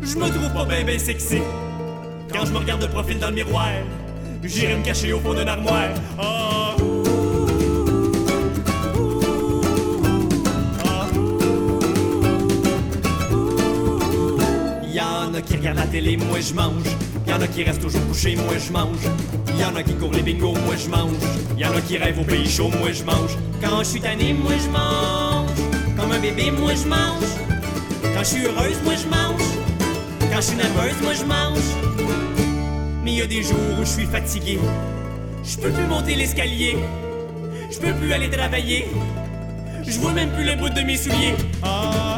Je me trouve pas bien ben sexy. Quand je me regarde de profil dans le miroir, j'irai me cacher au fond d'une armoire. Ah. Qui regardent la télé, moi je mange. Y'en a qui restent toujours couchés, moi je mange. Y'en a qui courent les bingos, moi je mange. Y'en a qui rêvent au pays chaud, moi je mange. Quand je suis tanné, moi je mange. Comme un bébé, moi je mange. Quand je suis heureuse, moi je mange. Quand je suis nerveuse, moi je mange. Mais y a des jours où je suis fatigué. Je peux plus monter l'escalier. Je peux plus aller travailler. Je vois même plus le bout de mes souliers. Ah.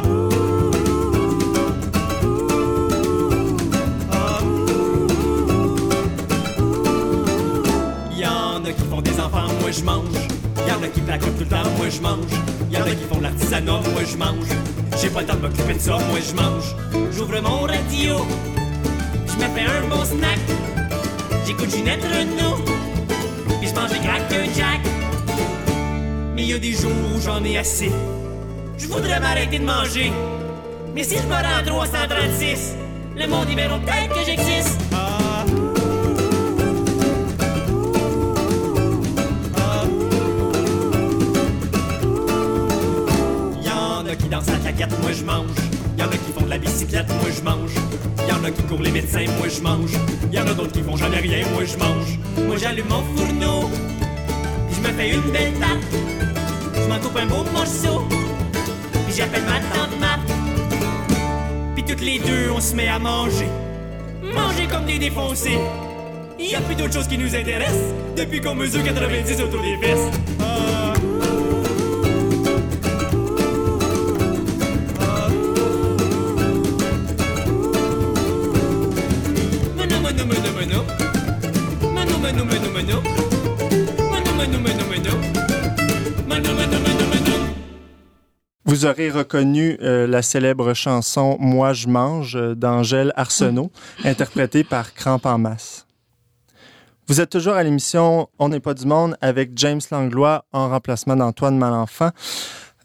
Y'en a qui plaquent tout le temps, moi je mange. Y'en a qui font l'artisanat, moi je mange. J'ai pas le temps de m'occuper de ça, moi je mange. J'ouvre mon radio, je me fais un bon snack. J'écoute Ginette Renault, puis je mange des crackers Jack. Mais y a des jours où j'en ai assez. Je voudrais m'arrêter de manger. Mais si je me rends à 336, le monde il verra peut-être que j'existe. Moi je mange. Y'en a qui font de la bicyclette, moi je mange. Y'en a qui courent les médecins, moi je mange. Y'en a d'autres qui font jamais rien, moi je mange. Moi j'allume mon fourneau, puis je me fais une belle tape. Je m'en coupe un beau morceau, puis j'appelle ma tante Map. Puis toutes les deux, on se met à manger. Manger comme des défoncés. Y a plus d'autre chose qui nous intéresse depuis qu'on mesure 90 autour des fesses. Vous aurez reconnu euh, la célèbre chanson Moi je mange d'Angèle Arsenault, interprétée par Cramp en masse. Vous êtes toujours à l'émission On n'est pas du monde avec James Langlois en remplacement d'Antoine Malenfant.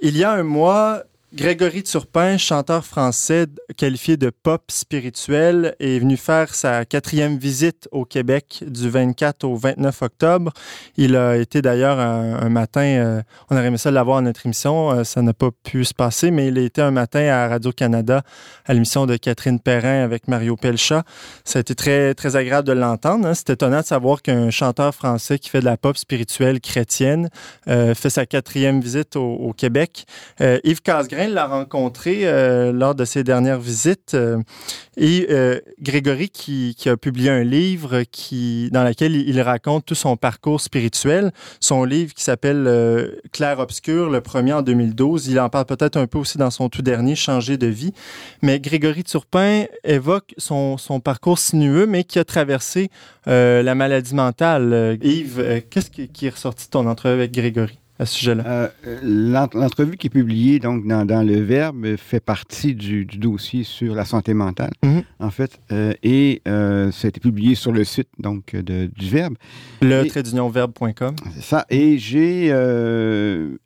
Il y a un mois, Grégory Turpin, chanteur français qualifié de pop spirituel, est venu faire sa quatrième visite au Québec du 24 au 29 octobre. Il a été d'ailleurs un, matin, euh, on aurait aimé ça l'avoir à notre émission, euh, ça n'a pas pu se passer, mais il a été un matin à Radio-Canada à l'émission de Catherine Perrin avec Mario Pelcha. Ça a été très, très agréable de l'entendre. hein. C'est étonnant de savoir qu'un chanteur français qui fait de la pop spirituelle chrétienne euh, fait sa quatrième visite au, au Québec. Yves Casgrain l'a rencontré euh, lors de ses dernières visites euh, et euh, Grégory qui, qui a publié un livre qui, dans lequel il, raconte tout son parcours spirituel. Son livre qui s'appelle Clair Obscur, le premier en 2012. Il en parle peut-être un peu aussi dans son tout dernier, Changer de vie. Mais Grégory Turpin évoque son, son parcours sinueux, mais qui a traversé la maladie mentale. Yves, qu'est-ce qui, qui est ressorti de ton entrevue avec Grégory? À ce sujet-là? Euh, l'ent- L'entrevue qui est publiée donc, dans, dans le Verbe fait partie du, du dossier sur la santé mentale, Mhm. en fait, euh, et euh, ça a été publié sur le site donc, de, du Verbe. Le. C'est ça. Et j'ai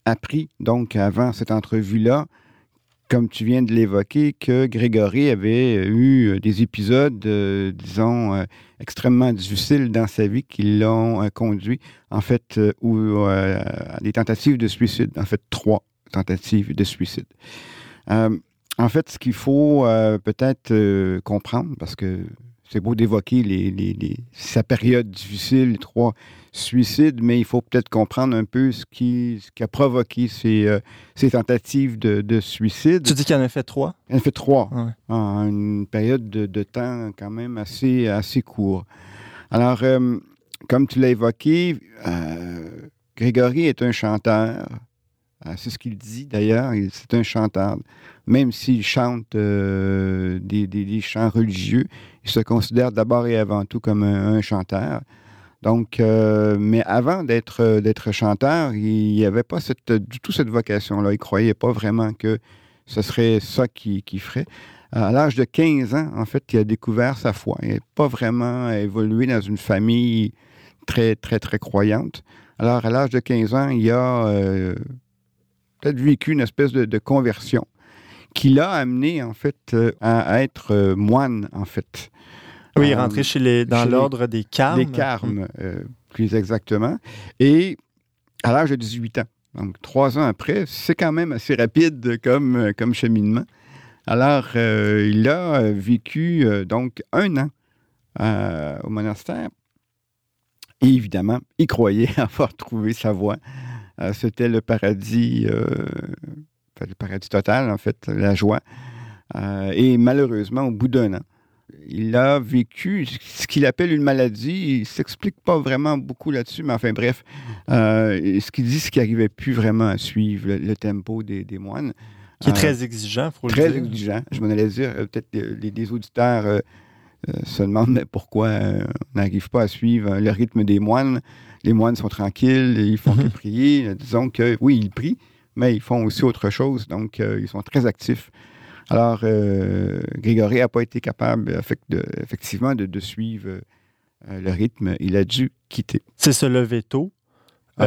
appris, donc, avant cette entrevue-là, comme tu viens de l'évoquer, que Grégory avait eu des épisodes, euh, disons, euh, extrêmement difficiles dans sa vie qui l'ont euh, conduit, en fait, euh, euh, à des tentatives de suicide. En fait, trois tentatives de suicide. Euh, en fait, ce qu'il faut euh, peut-être euh, comprendre, parce que c'est beau d'évoquer les, les- les- sa période difficile, les trois suicides, mais il faut peut-être comprendre un peu ce qui, ce qui a provoqué ces, euh, ces tentatives de, de suicide. Tu dis qu'il en a fait trois? Il en a fait trois Ouais. en une période de, de temps quand même assez, assez court. Alors, euh, comme tu l'as évoqué, euh, Grégory est un chanteur. Euh, c'est ce qu'il dit d'ailleurs. il- C'est un chanteur. Même s'il chante euh, des, chants religieux, il se considère d'abord et avant tout comme un, chanteur. Donc, euh, mais avant d'être euh, d'être chanteur, il n'y avait pas cette, du tout cette vocation-là. Il croyait pas vraiment que ce serait ça qu'il qu'il ferait. À l'âge de 15 ans, en fait, il a découvert sa foi. Il n'a pas vraiment évolué dans une famille très, très, très croyante. Alors, à l'âge de 15 ans, il a vécu une espèce de, de conversion qui l'a amené, en fait, euh, à, être euh, moine, en fait. Oui, Euh, rentré chez les, dans l'ordre des carmes. Les carmes, euh, plus exactement. Et à l'âge de 18 ans. Donc, trois ans après, c'est quand même assez rapide comme, comme cheminement. Alors, il a vécu donc un an au monastère. Et évidemment, il croyait [laughs] avoir trouvé sa voie. Euh, C'était le paradis, euh, le paradis total, en fait, la joie. Euh, et malheureusement, au bout d'un an, il a vécu ce qu'il appelle une maladie. Il ne s'explique pas vraiment beaucoup là-dessus, mais enfin bref, euh, ce qu'il dit, c'est qu'il n'arrivait plus vraiment à suivre le, le tempo des, des moines. Qui est Euh, très exigeant, faut très le dire. exigeant. Je m'en allais dire, peut-être les, les auditeurs euh, se demandent mais pourquoi euh, on n'arrive pas à suivre euh, le rythme des moines? Les moines sont tranquilles, ils font Mhm. que prier. Euh, Disons que oui, ils prient, mais ils font aussi autre chose, donc euh, ils sont très actifs. Alors, euh, Grégory n'a pas été capable, de- effectivement, de, de suivre euh, le rythme. Il a dû quitter. C'est se lever tôt, euh,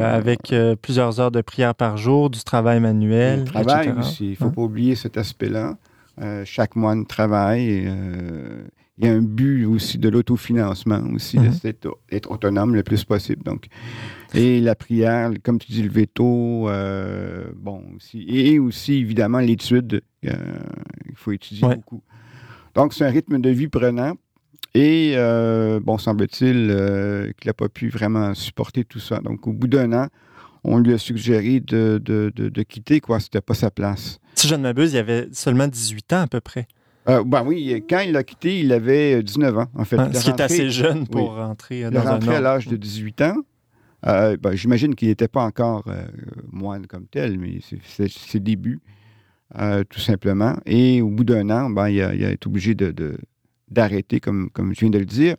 Euh, avec euh, plusieurs heures de prière par jour, du travail manuel. Le travail etc. aussi, il ne faut Ouais. pas oublier cet aspect-là. Euh, chaque moine travaille. euh, il y a un but aussi de l'autofinancement, aussi, Mhm. d'être autonome le plus possible. Donc. Et la prière, comme tu dis, le veto, euh, bon, aussi. Et aussi, évidemment, l'étude. euh, il faut étudier Ouais. beaucoup. Donc, c'est un rythme de vie prenant. Et, bon, semble-t-il qu'il n'a pas pu vraiment supporter tout ça. Donc, au bout d'un an, on lui a suggéré de, de, de, de quitter, quoi. C'était pas sa place. Si je ne m'abuse, il avait seulement 18 ans à peu près. Euh, ben oui, quand il a quitté, il avait 19 ans, en fait. Est ce qui est assez jeune pour oui. rentrer euh, Il est dans rentré à l'âge de 18 ans. Euh, ben, J'imagine qu'il n'était pas encore euh, moine comme tel, mais c'est- ses débuts, euh, tout simplement. Et au bout d'un an, ben, il, a, il a été obligé de- de- d'arrêter, comme, comme je viens de le dire,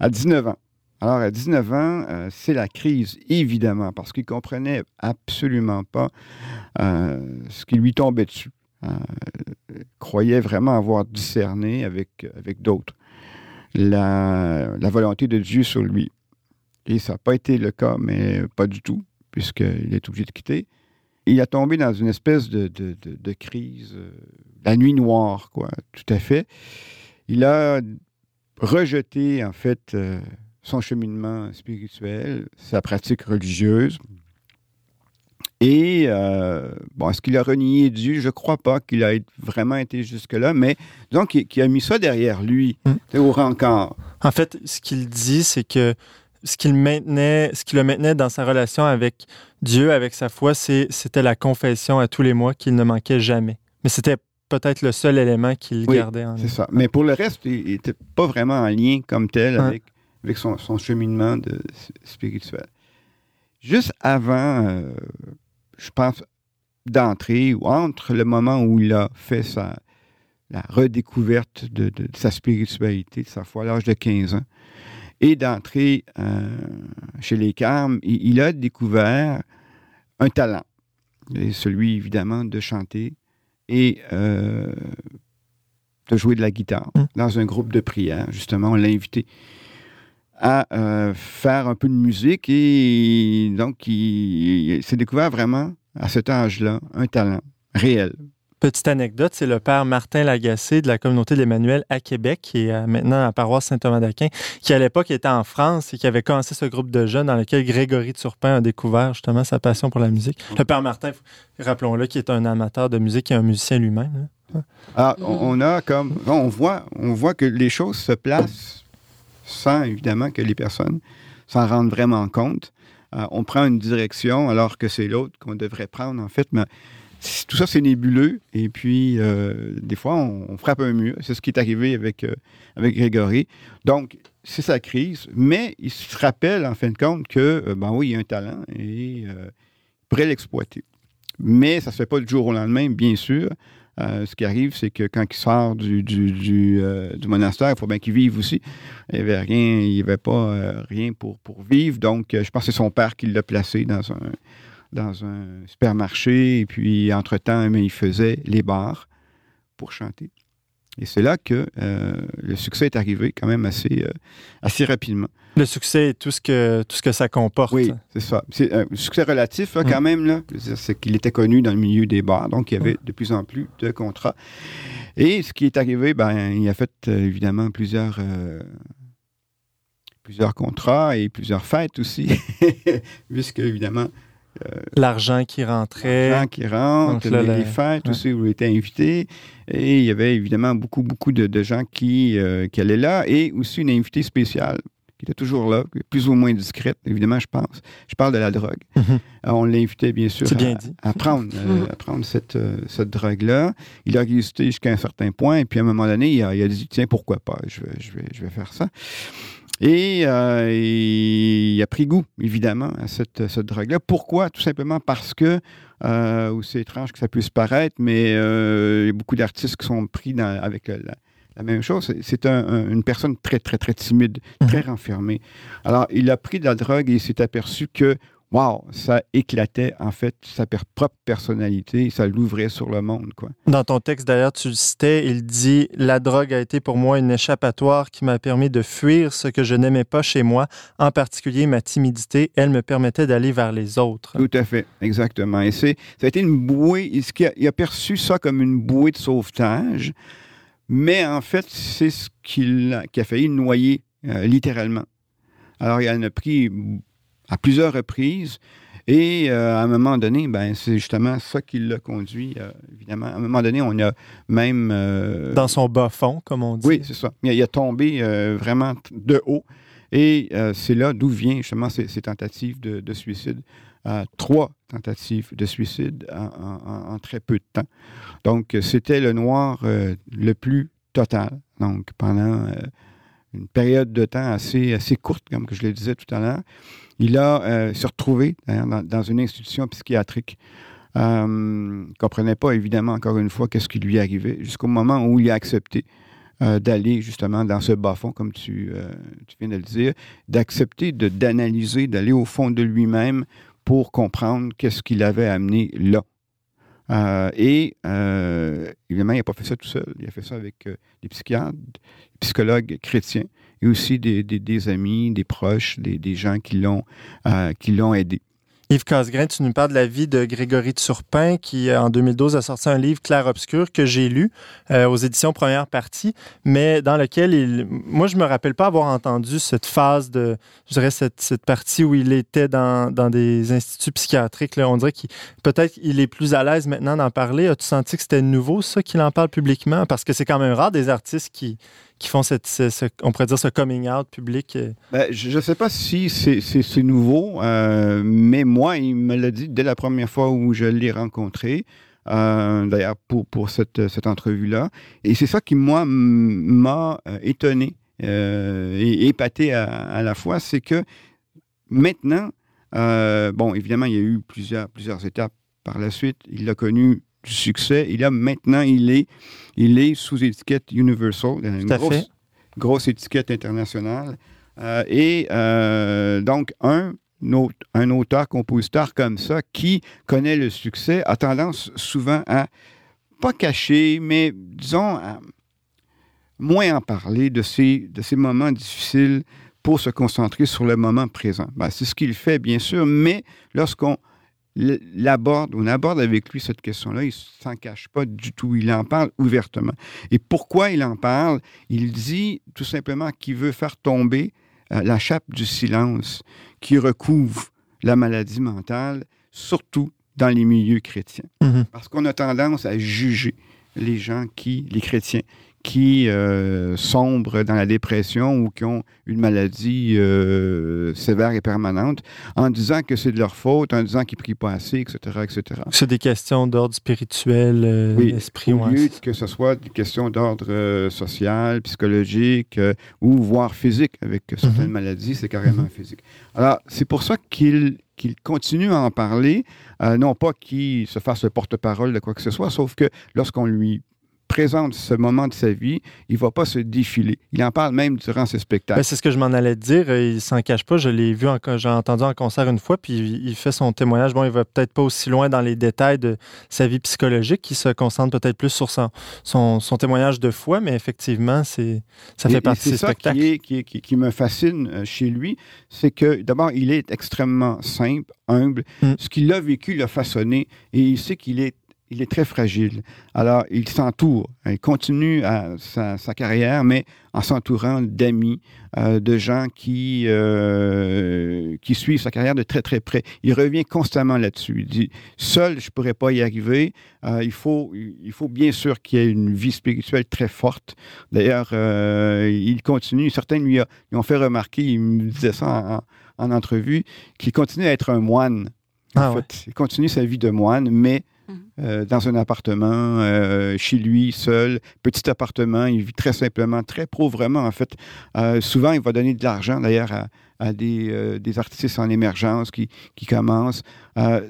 à 19 ans. Alors, à 19 ans, euh, c'est la crise, évidemment, parce qu'il ne comprenait absolument pas euh, ce qui lui tombait dessus. Euh, croyait vraiment avoir discerné avec, avec d'autres la, volonté de Dieu sur lui. Et ça n'a pas été le cas, mais pas du tout, puisqu'il est obligé de quitter. Il a tombé dans une espèce de, de- de- de crise, euh, la nuit noire, quoi, tout à fait. Il a rejeté, en fait, son cheminement spirituel, sa pratique religieuse. Et, euh, bon, est-ce qu'il a renié Dieu? Je ne crois pas qu'il a vraiment été jusque-là, mais disons qu'il a mis ça derrière lui, Mm. au rencard. En fait, ce qu'il dit, c'est que ce qu'il maintenait, ce qui le maintenait dans sa relation avec Dieu, avec sa foi, c'était la confession à tous les mois qu'il ne manquait jamais. Mais c'était peut-être le seul élément qu'il Oui, gardait en. C'est ça. Mais pour le reste, il n'était pas vraiment en lien comme tel Ouais. avec, avec son, son cheminement de, spirituel. Juste avant, euh, je pense, d'entrer, ou entre le moment où il a fait sa, la redécouverte de, de- de sa spiritualité, de sa foi, à l'âge de 15 ans, et d'entrer euh, chez les Carmes, il, il a découvert un talent. Et celui, évidemment, de chanter et euh, de jouer de la guitare Mm. dans un groupe de prière. Justement, on l'a invité à euh, faire un peu de musique et donc il, il s'est découvert vraiment à cet âge-là un talent réel. Petite anecdote, c'est le père Martin Lagacé de la communauté de l'Emmanuel à Québec, qui est euh, maintenant à la paroisse Saint-Thomas d'Aquin, qui à l'époque était en France et qui avait commencé ce groupe de jeunes dans lequel Grégory Turpin a découvert justement sa passion pour la musique. Le père Martin, rappelons-le, qui est un amateur de musique et un musicien lui-même. hein. Ah, on a comme. On voit, on voit que les choses se placent sans, évidemment, que les personnes s'en rendent vraiment compte. Euh, on prend une direction alors que c'est l'autre qu'on devrait prendre, en fait. Mais tout ça, c'est nébuleux. Et puis, euh, des fois, on, frappe un mur. C'est ce qui est arrivé avec, euh, avec Grégory. Donc, c'est sa crise. Mais il se rappelle, en fin de compte, que, ben oui, il y a un talent et il pourrait l'exploiter. Mais ça ne se fait pas du jour au lendemain, bien sûr. Euh, ce qui arrive, c'est que quand il sort du, euh, monastère, il faut bien qu'il vive aussi. Il n'y avait rien, il avait pas euh, rien pour, vivre. Donc, je pense que c'est son père qui l'a placé dans un, supermarché. Et puis, entre-temps, il faisait les bars pour chanter. Et c'est là que euh, le succès est arrivé quand même assez, euh, assez rapidement. Le succès et tout ce que, tout ce que ça comporte. Oui, c'est ça. C'est un succès relatif, là, quand Mm. même. Là. C'est qu'il était connu dans le milieu des bars, donc il y avait de plus en plus de contrats. Et ce qui est arrivé, ben, il a fait euh, évidemment plusieurs, euh, plusieurs contrats et plusieurs fêtes aussi, [laughs] puisque évidemment, L'argent qui rentrait. les gens qui rentrent, Donc là, les, la- les fêtes ouais. aussi où il était invité. Et il y avait évidemment beaucoup, beaucoup de, de gens qui, euh, qui allaient là et aussi une invitée spéciale qui était toujours là, plus ou moins discrète, évidemment, je pense. Je parle de la drogue. Mhm. Euh, on l'invitait, bien sûr, bien à, dit. à prendre, [laughs] euh, à prendre cette, euh, cette drogue-là. Il a résisté jusqu'à un certain point, et puis à un moment donné, il a, il a dit, tiens, pourquoi pas, je vais, je vais, je vais faire ça. Et euh, il a pris goût, évidemment, à cette, cette drogue-là. Pourquoi? Tout simplement parce que, euh, ou c'est étrange que ça puisse paraître, mais euh, il y a beaucoup d'artistes qui sont pris dans- avec la, la même chose. C'est- C'est un- un- une personne très, très, très timide, très renfermée. Alors, il a pris de la drogue et il s'est aperçu que, wow, ça éclatait, en fait, sa propre personnalité, ça l'ouvrait sur le monde, quoi. Dans ton texte, d'ailleurs, tu le citais, il dit La drogue a été pour moi une échappatoire qui m'a permis de fuir ce que je n'aimais pas chez moi, en particulier ma timidité. Elle me permettait d'aller vers les autres. Tout à fait, exactement. Et c'est, ça a été une bouée, il, a, il a perçu ça comme une bouée de sauvetage, mais en fait, c'est ce qui, l'a- qui a failli noyer, euh, littéralement. Alors, il en a pris à plusieurs reprises, et euh, à un moment donné, ben, c'est justement ça qui l'a conduit, euh, évidemment. À un moment donné, on a même... euh, Dans son bas fond, comme on dit. oui, c'est ça. Il a, il a tombé vraiment de haut. Et c'est là d'où vient justement ces, ces tentatives de, de suicide. Trois tentatives de suicide en, en- très peu de temps. Donc, c'était le noir le plus total. Donc, pendant une période de temps assez, assez courte, comme je le disais tout à l'heure, il a euh, se retrouvé d'ailleurs, dans, une institution psychiatrique. Euh, ne comprenait pas, évidemment, encore une fois, qu'est-ce qui lui arrivait, jusqu'au moment où il a accepté euh, d'aller justement dans ce bas-fond, comme tu, euh, tu viens de le dire, d'accepter d'analyser, d'aller au fond de lui-même pour comprendre qu'est-ce qu'il avait amené là. Euh, et euh, évidemment, il n'a pas fait ça tout seul. Il a fait ça avec euh, des psychiatres, des psychologues chrétiens et aussi des, amis, des proches, des, des gens qui l'ont, qui l'ont aidé. Yves Casgrain, tu nous parles de la vie de Grégory Turpin, qui euh, en 2012 a sorti un livre Clair-Obscur que j'ai lu euh, aux éditions Première Partie, mais dans lequel il. Moi, je me rappelle pas avoir entendu cette phase de. Je dirais cette, cette partie où il était dans, dans des instituts psychiatriques. Là. On dirait qu'il peut-être qu'il est plus à l'aise maintenant d'en parler. As-tu senti que c'était nouveau, ça, qu'il en parle publiquement? Parce que c'est quand même rare des artistes qui, qui font cette, ce- on pourrait dire ce coming out public. euh? Ben, je ne sais pas si c'est nouveau, euh, mais moi, il me l'a dit dès la première fois où je l'ai rencontré, euh, d'ailleurs pour, pour cette, cette entrevue-là. Et c'est ça qui, moi, m'a étonné et épaté à, la fois, c'est que maintenant, bon, évidemment, il y a eu plusieurs, plusieurs étapes par la suite. Il a connu du succès. Et là, maintenant, il est, il est sous étiquette Universal. Il a une Tout à grosse, fait. grosse étiquette internationale. Euh, et euh, donc, un, un auteur-compositeur comme ça qui connaît le succès a tendance souvent à, pas cacher, mais disons, à moins en parler de ces, de ces moments difficiles pour se concentrer sur le moment présent. Ben, c'est ce qu'il fait, bien sûr, mais lorsqu'on l'aborde, on aborde avec lui cette question-là, il ne s'en cache pas du tout, il en parle ouvertement. Et pourquoi il en parle? Il dit tout simplement qu'il veut faire tomber euh, la chape du silence qui recouvre la maladie mentale, surtout dans les milieux chrétiens. Mhm. Parce qu'on a tendance à juger les gens qui, les chrétiens, qui euh, sombrent dans la dépression ou qui ont une maladie euh, sévère et permanente, en disant que c'est de leur faute, en disant qu'ils ne prient pas assez, etc., etc. C'est des questions d'ordre spirituel, euh, Oui, esprit. au lieu que ce soit des questions d'ordre euh, social, psychologique ou voire physique. Avec certaines Mhm. maladies, c'est carrément [laughs] physique. Alors, c'est pour ça qu'il qu'il continue à en parler, non pas qu'il se fasse le porte-parole de quoi que ce soit, sauf que lorsqu'on lui présente ce moment de sa vie, il ne va pas se défiler. Il en parle même durant ses spectacles. Ben, c'est ce que je m'en allais dire. euh, Il s'en cache pas. Je l'ai vu, en, j'ai entendu en concert une fois, puis il fait son témoignage. Bon, il va peut-être pas aussi loin dans les détails de sa vie psychologique. Il se concentre peut-être plus sur son, son, son témoignage de foi, mais effectivement, c'est, ça fait et partie de ses ça spectacles. Qui, est- qui, est- qui- qui me fascine euh, chez lui, c'est que d'abord, il est extrêmement simple, humble. Mm. Ce qu'il a vécu l'a façonné et il sait qu'il est, il est très fragile. Alors, il s'entoure, il continue à sa, sa carrière, mais en s'entourant d'amis, euh, de gens qui, euh, qui suivent sa carrière de très, très près. Il revient constamment là-dessus. Il dit, seul, je ne pourrais pas y arriver. Euh, il, faut, il faut bien sûr qu'il y ait une vie spirituelle très forte. D'ailleurs, il continue, certains lui, a- ont fait remarquer, il me disait ça en, en entrevue, qu'il continue à être un moine. En Ah ouais. fait, il continue sa vie de moine, mais. Euh, dans un appartement, euh, chez lui, seul, petit appartement, il vit très simplement, très pauvrement en fait. Euh, souvent, il va donner de l'argent d'ailleurs à, des, artistes en émergence qui, qui commencent.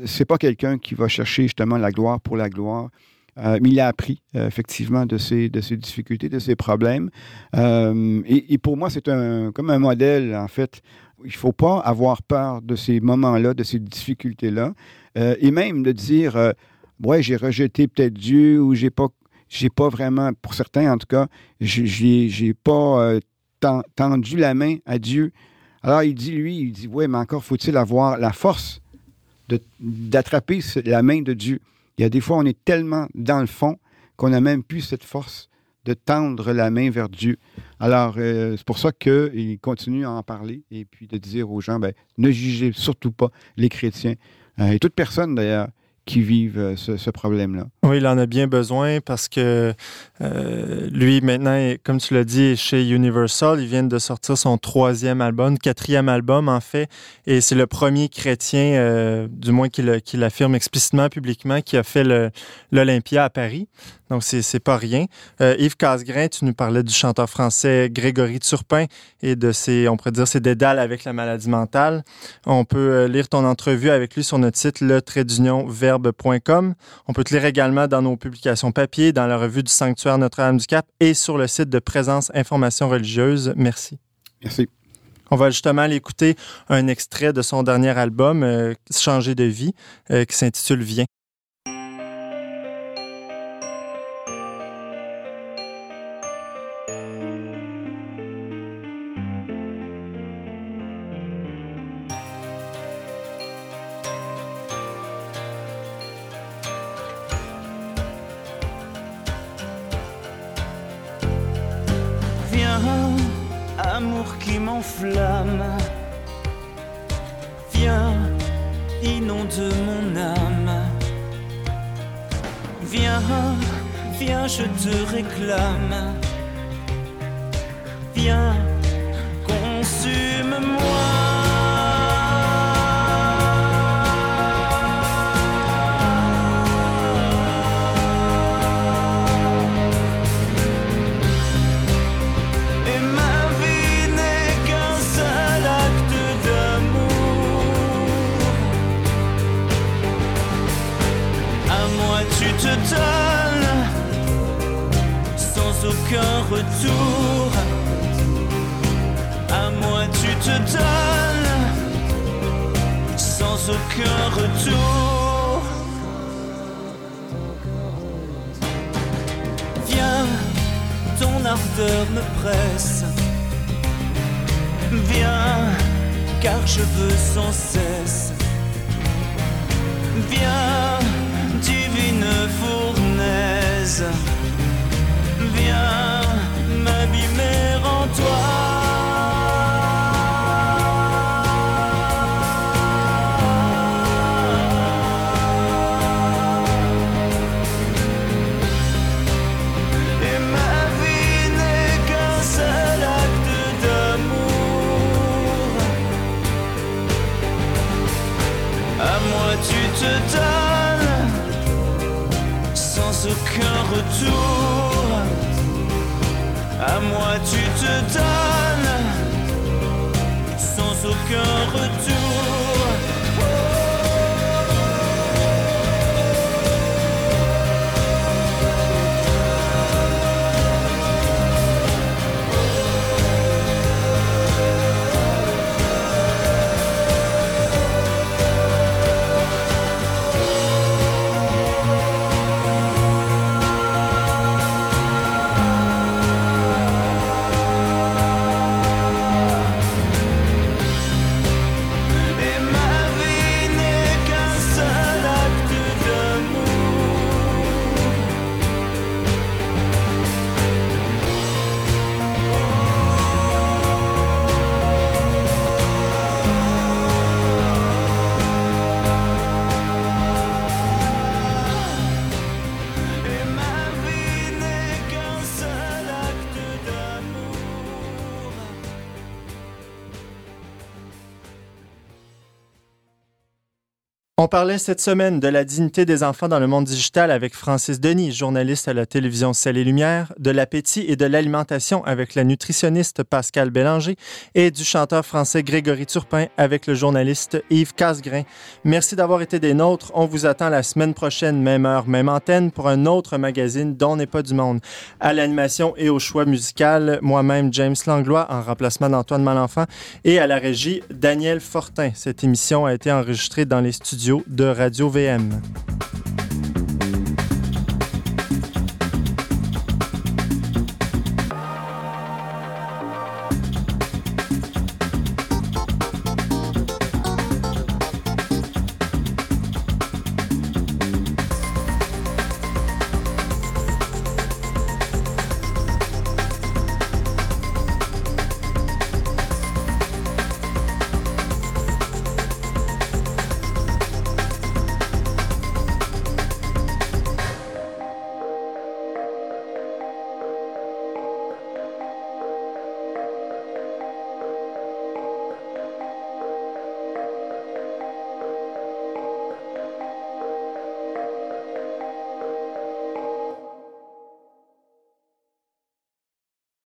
C'est pas quelqu'un qui va chercher justement la gloire pour la gloire. Mais il a appris effectivement de ses, de ses difficultés, de ses problèmes. Et, pour moi, c'est un, comme un modèle, en fait. Il ne faut pas avoir peur de ces moments-là, de ces difficultés-là. Et même de dire, ouais, j'ai rejeté peut-être Dieu ou j'ai pas, j'ai pas vraiment, pour certains en tout cas, j'ai- j'ai pas euh, ten- tendu la main à Dieu. Alors il dit, lui, il dit, ouais, mais encore faut-il avoir la force de- d'attraper la main de Dieu. Il y a des fois, on est tellement dans le fond qu'on n'a même plus cette force de tendre la main vers Dieu. Alors, euh, c'est pour ça qu'il continue à en parler et puis de dire aux gens, ben, ne jugez surtout pas les chrétiens euh, et toute personne d'ailleurs qui vivent euh, ce, problème-là. Oui, il en a bien besoin parce que euh, lui, maintenant, comme tu l'as dit, est chez Universal. Il vient de sortir son troisième album, quatrième album en fait. Et c'est le premier chrétien, euh, du moins qu'il l'affirme explicitement, publiquement, qui a fait l'Olympia à Paris. Donc, c'est pas rien. Euh, Yves Casgrain, tu nous parlais du chanteur français Grégory Turpin et de ses, on pourrait dire, ses dédales avec la maladie mentale. On peut euh, lire ton entrevue avec lui sur notre site le verbe.com. On peut te lire également dans nos publications papier, dans la revue du Sanctuaire Notre-Dame du Cap et sur le site de Présence Information Religieuse. Merci. Merci. On va justement aller écouter un extrait de son dernier album, euh, Changer de vie, euh, qui s'intitule. Viens, viens, je te réclame. Viens, consume-moi. Et ma aucun retour. À moi tu te donnes sans aucun retour. Viens ton ardeur me presse. Viens, car je veux sans cesse. Viens, divine fournaise, viens m'abîmer en toi. Moi tu te donnes sans aucun retour. On parlait cette semaine de la dignité des enfants dans le monde digital avec Francis Denis, journaliste à la télévision Celle et Lumière, de l'appétit et de l'alimentation avec la nutritionniste Pascal Bélanger et du chanteur français Grégory Turpin avec le journaliste Yves Casgrain. Merci d'avoir été des nôtres. On vous attend la semaine prochaine, même heure, même antenne, pour un autre magazine dont n'est pas du monde. À l'animation et au choix musical, moi-même James Langlois en remplacement d'Antoine Malenfant et à la régie Daniel Fortin. Cette émission a été enregistrée dans les studios de Radio VM.